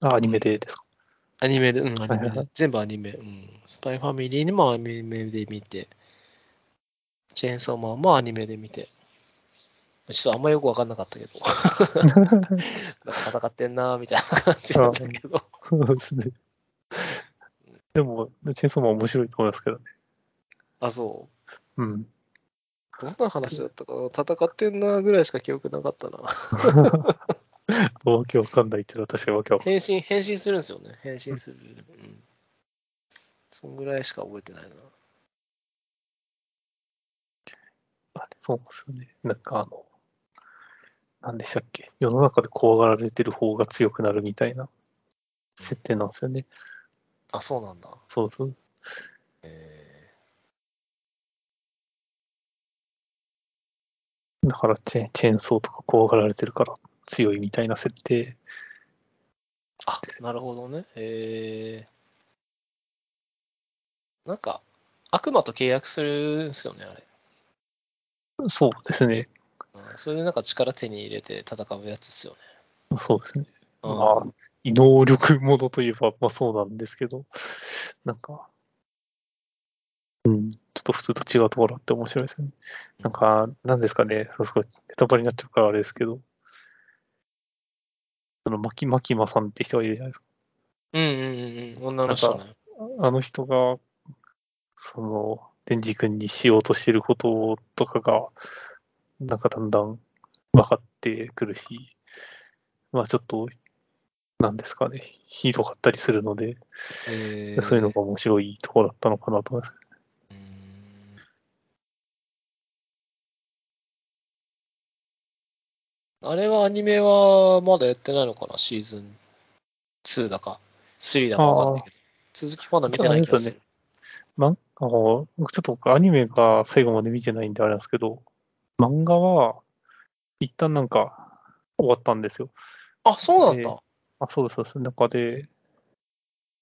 あ、アニメでですか？アニメで、うん、アニメ全部アニメ。うん。スパイファミリーにもアニメで見て、チェーンソーマンもアニメで見て。ちょっとあんまよくわかんなかったけど、戦ってんなーみたいな感じだったけど。そうですね。でも、チェーンソーマン面白いと思いますけどね。あ、そう。うん。どんな話だったかな戦ってんなーぐらいしか記憶なかったな。わけわかんないっていうのは確かにわけわかんない。変身、変身するんですよね。変身する。うん。そんぐらいしか覚えてないな。あれそうですよね。なんかあの、なんでしたっけ？世の中で怖がられてる方が強くなるみたいな設定なんですよね。あ、そうなんだ。そうそう。えだからチェチェーンソーとか怖がられてるから強いみたいな設定。ー、あ、なるほどね。えー、なんか、悪魔と契約するんですよね、あれ。そうですね。うん、それでなんか力手に入れて戦うやつですよね。そうですね。うんまあ、異能力ものといえば、まあそうなんですけど、なんか、うん、ちょっと普通と違うところあって面白いですよね。なんか、なんですかね、すごいネタバレになっちゃうからあれですけど、その、マキマキマさんって人がいるじゃないですか。うんうんうんうん、女の人ね。あの人が、その、デンジ君にしようとしてることとかが、なんかだんだん分かってくるし、まあちょっと、なんですかね、ひどかったりするので、えー、そういうのが面白いところだったのかなと思います。あれはアニメはまだやってないのかな？シーズン2だか3だかわかんないけど。続きまだ見てない気がする。ま、あの僕ちょっとアニメが最後まで見てないんであれなんですけど、漫画は一旦なんか終わったんですよ。あ、そうなんだ。えあ、そうです、そうです。中で、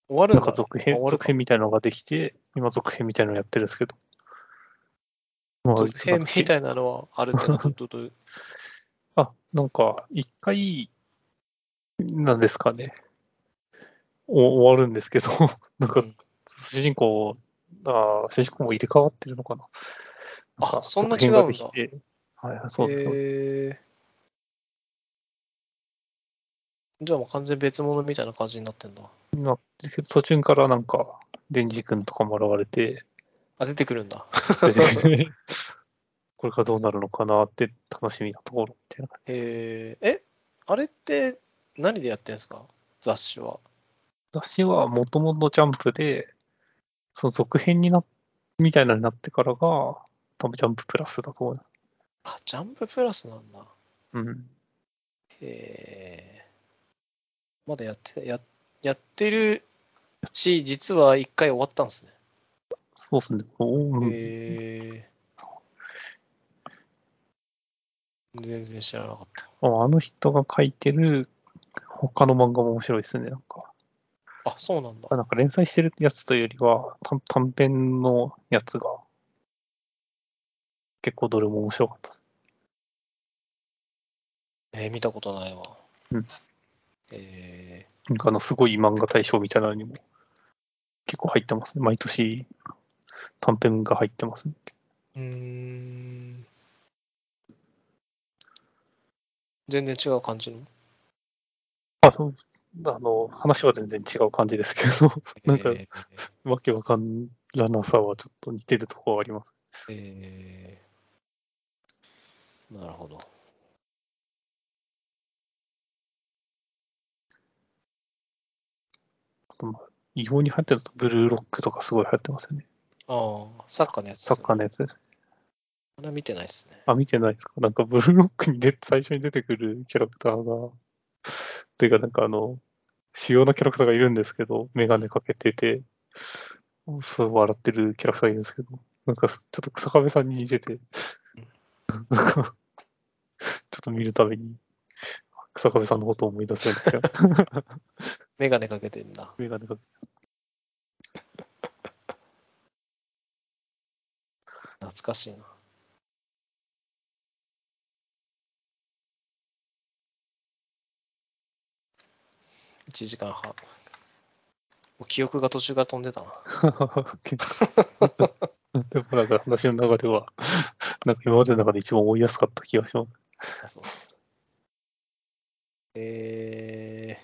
終わるだなんんか続編、続編みたいなのができて、今続編みたいなのやってるんですけど。まあ続編みたいなのはあるってのはなんか、一回、なんですかね。お終わるんですけど、なんかうん、主人公、あ主人公も入れ替わってるのかな。あかそんな違うんだはいはい、そうです。ーじゃあもう完全別物みたいな感じになってんだ。な途中からなんか、デンジ君とかも現れて、あ、出てくるんだ。でこれからどうなるのかなって楽しみなところみたいな。へーえ、あれって何でやってんすか？雑誌は。私はもともとジャンプで、その続編にな、みたいなのになってからが、多分ジャンププラスだと思います。あ、ジャンププラスなんだ。うん。へーまだやって、や、やってるし、実は一回終わったんですね。そうですね。おーうんへー全然知らなかった。ああの人が書いてる他の漫画も面白いですね。なんか、あ、そうなんだ。なんか連載してるやつというよりは短短編のやつが結構どれも面白かったです。えー見たことないわ。うんえなんかあのすごい漫画大賞みたいなのにも結構入ってますね。毎年短編が入ってますね。ー、うーん。全然違う感じの？あそうあの、話は全然違う感じですけど、なんか、えーわけわかんらなさはちょっと似てるところはあります。えーなるほど。あとまあ異様に流行ってると、ブルーロックとかすごい流行ってますよね。ああ、サッカーのやつ。サッカーのやつです。まだ見てないですね。あ、見てないですか？なんかブルーロックにで最初に出てくるキャラクターが、というかなんかあの、主要なキャラクターがいるんですけど、メガネかけてて、そう笑ってるキャラクターがいるんですけど、なんかちょっと草壁さんに似てて、なんか、ちょっと見るたびに、草壁さんのことを思い出すような気が、メガネかけてんだ。メガネかけ懐かしいな。1時間半。もう記憶が途中から飛んでたな。でもなんか話の流れは、なんか今までの中で一番追いやすかった気がします。あそうえー、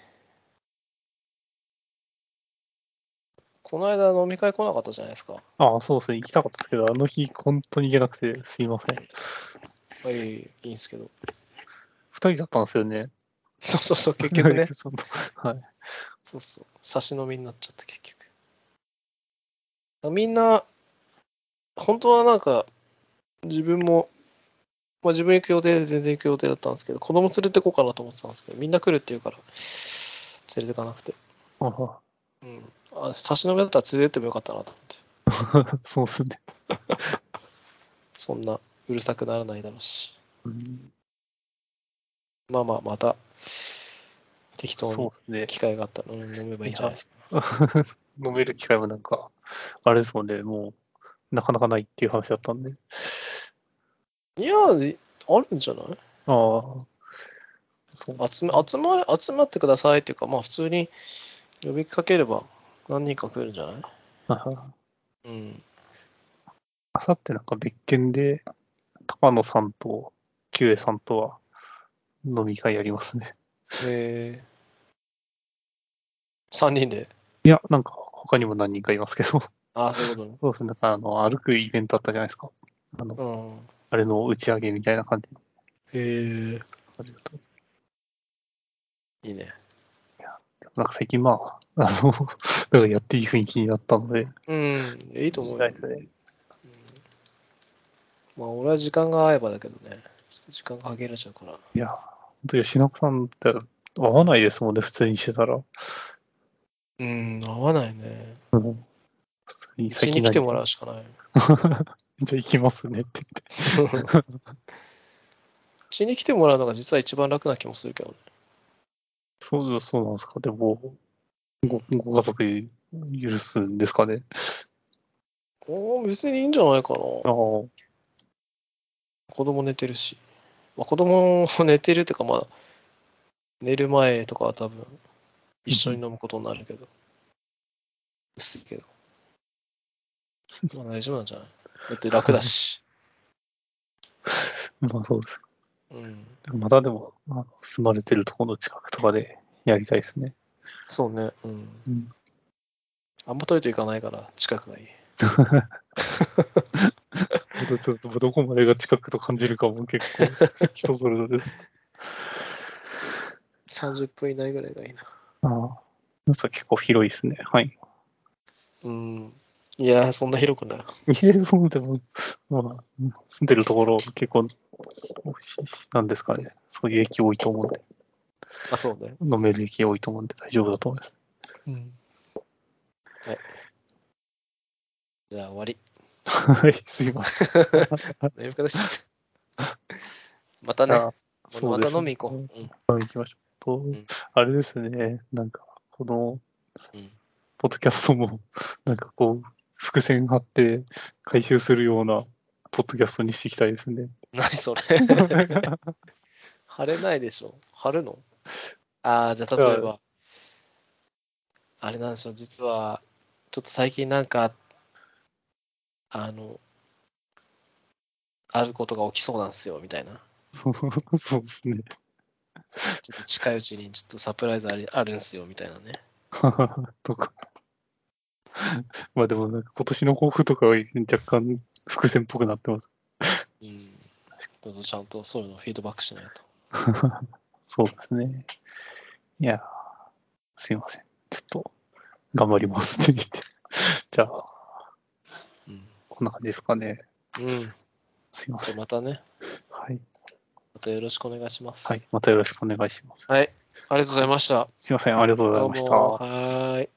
この間飲み会来なかったじゃないですか。ああ、そうですね。行きたかったですけど、あの日本当に行けなくてすいません。はい、いいんですけど。二人だったんですよね。そうそうそう、結局ね。はい。そうそう、差し飲みになっちゃった、結局。みんな、本当はなんか、自分も、まあ、自分行く予定で全然行く予定だったんですけど、子供連れてこうかなと思ってたんですけど、みんな来るって言うから、連れてかなくて。ああうん。あ、差し飲みだったら連れてってもよかったなと思って。そうですね。そんなうるさくならないだろうし。うんまあまあ、また、適当に。機会があったら、うん、飲めばいいんじゃないですか。飲める機会もなんか、あれですもんね、もう、なかなかないっていう話だったんで。いや、いあるんじゃない？ああ。集め集ま集まってくださいっていうか、まあ普通に呼びかければ何人か来るんじゃない？あうん。あさってなんか別件で、高野さんと、キュウエさんとは飲み会やりますね。えー、3人で？いや、なんか他にも何人かいますけど、ああ、そういうこそうですね。なんかあの、歩くイベントあったじゃないですか。あの、とね。あれの打ち上げみたいな感じ。へえ感じだといいね。なんか最近まあ、あの、なんかやっていい雰囲気になったので、うん、いいと思うよ。ですね。まあ俺は時間が合えばだけどね。時間が限られちゃうから。いや、本当吉永さんって合わないですもんね、普通にしてたら。うん、合わないね。普通に来てもらうしかない。じゃあ行きますねって言って。うちに来てもらうのが実は一番楽な気もするけどね。そう、そうなんですか。でも、ごご家族許すんですかね。おー別にいいんじゃないかな。ああ、子供寝てるし。まあ、子供寝てるっていうか、まだ寝る前とかは多分一緒に飲むことになるけど。薄いけど。まあ大丈夫なんじゃない？だって楽だし。まあそうです。うん。まだでも、あの住まれてるところの近くとかでやりたいですね。そうね。うん。うん。あんま遠いといかないから近くがいい。ちょっとどこまでが近くと感じるかも結構 人それぞれです。30分以内ぐらいがいいな。ああ。皆さん結構広いですね。はい。うん。いやー、そんな広くない。家で住んでも、まあ、住んでるところ結構、なんですかね。そういう駅多いと思うんで、あ、そうね。飲める駅多いと思うんで大丈夫だと思います。うん。はい。じゃあ終わり。はい、すいません。ちゃった。またね。また飲み行こう。うん。行きましょう。と、んあれですね、なんか、この、うんポッドキャストも、なんかこう、伏線張って回収するような、ポッドキャストにしていきたいですね。何それ 貼れないでしょ。貼るの？ああ、じゃあ例えば、あれなんですよ、実は、ちょっと最近なんか、あの、あることが起きそうなんですよ、みたいな。そうですね。ちょっと近いうちにちょっとサプライズありあるんすよみたいなね。とか。まあでもなんか今年の抱負とかは若干伏線っぽくなってます。うん。どうぞちゃんとそういうのフィードバックしないと。そうですね。いやー、すいません。ちょっと頑張りますって言って。じゃあ、うん。こんな感じですかね。うん。じすいません。またね、はい。またよろしくお願いします。はい。またよろしくお願いします。はい。ありがとうございました。すいません。ありがとうございどうました。も。はーい。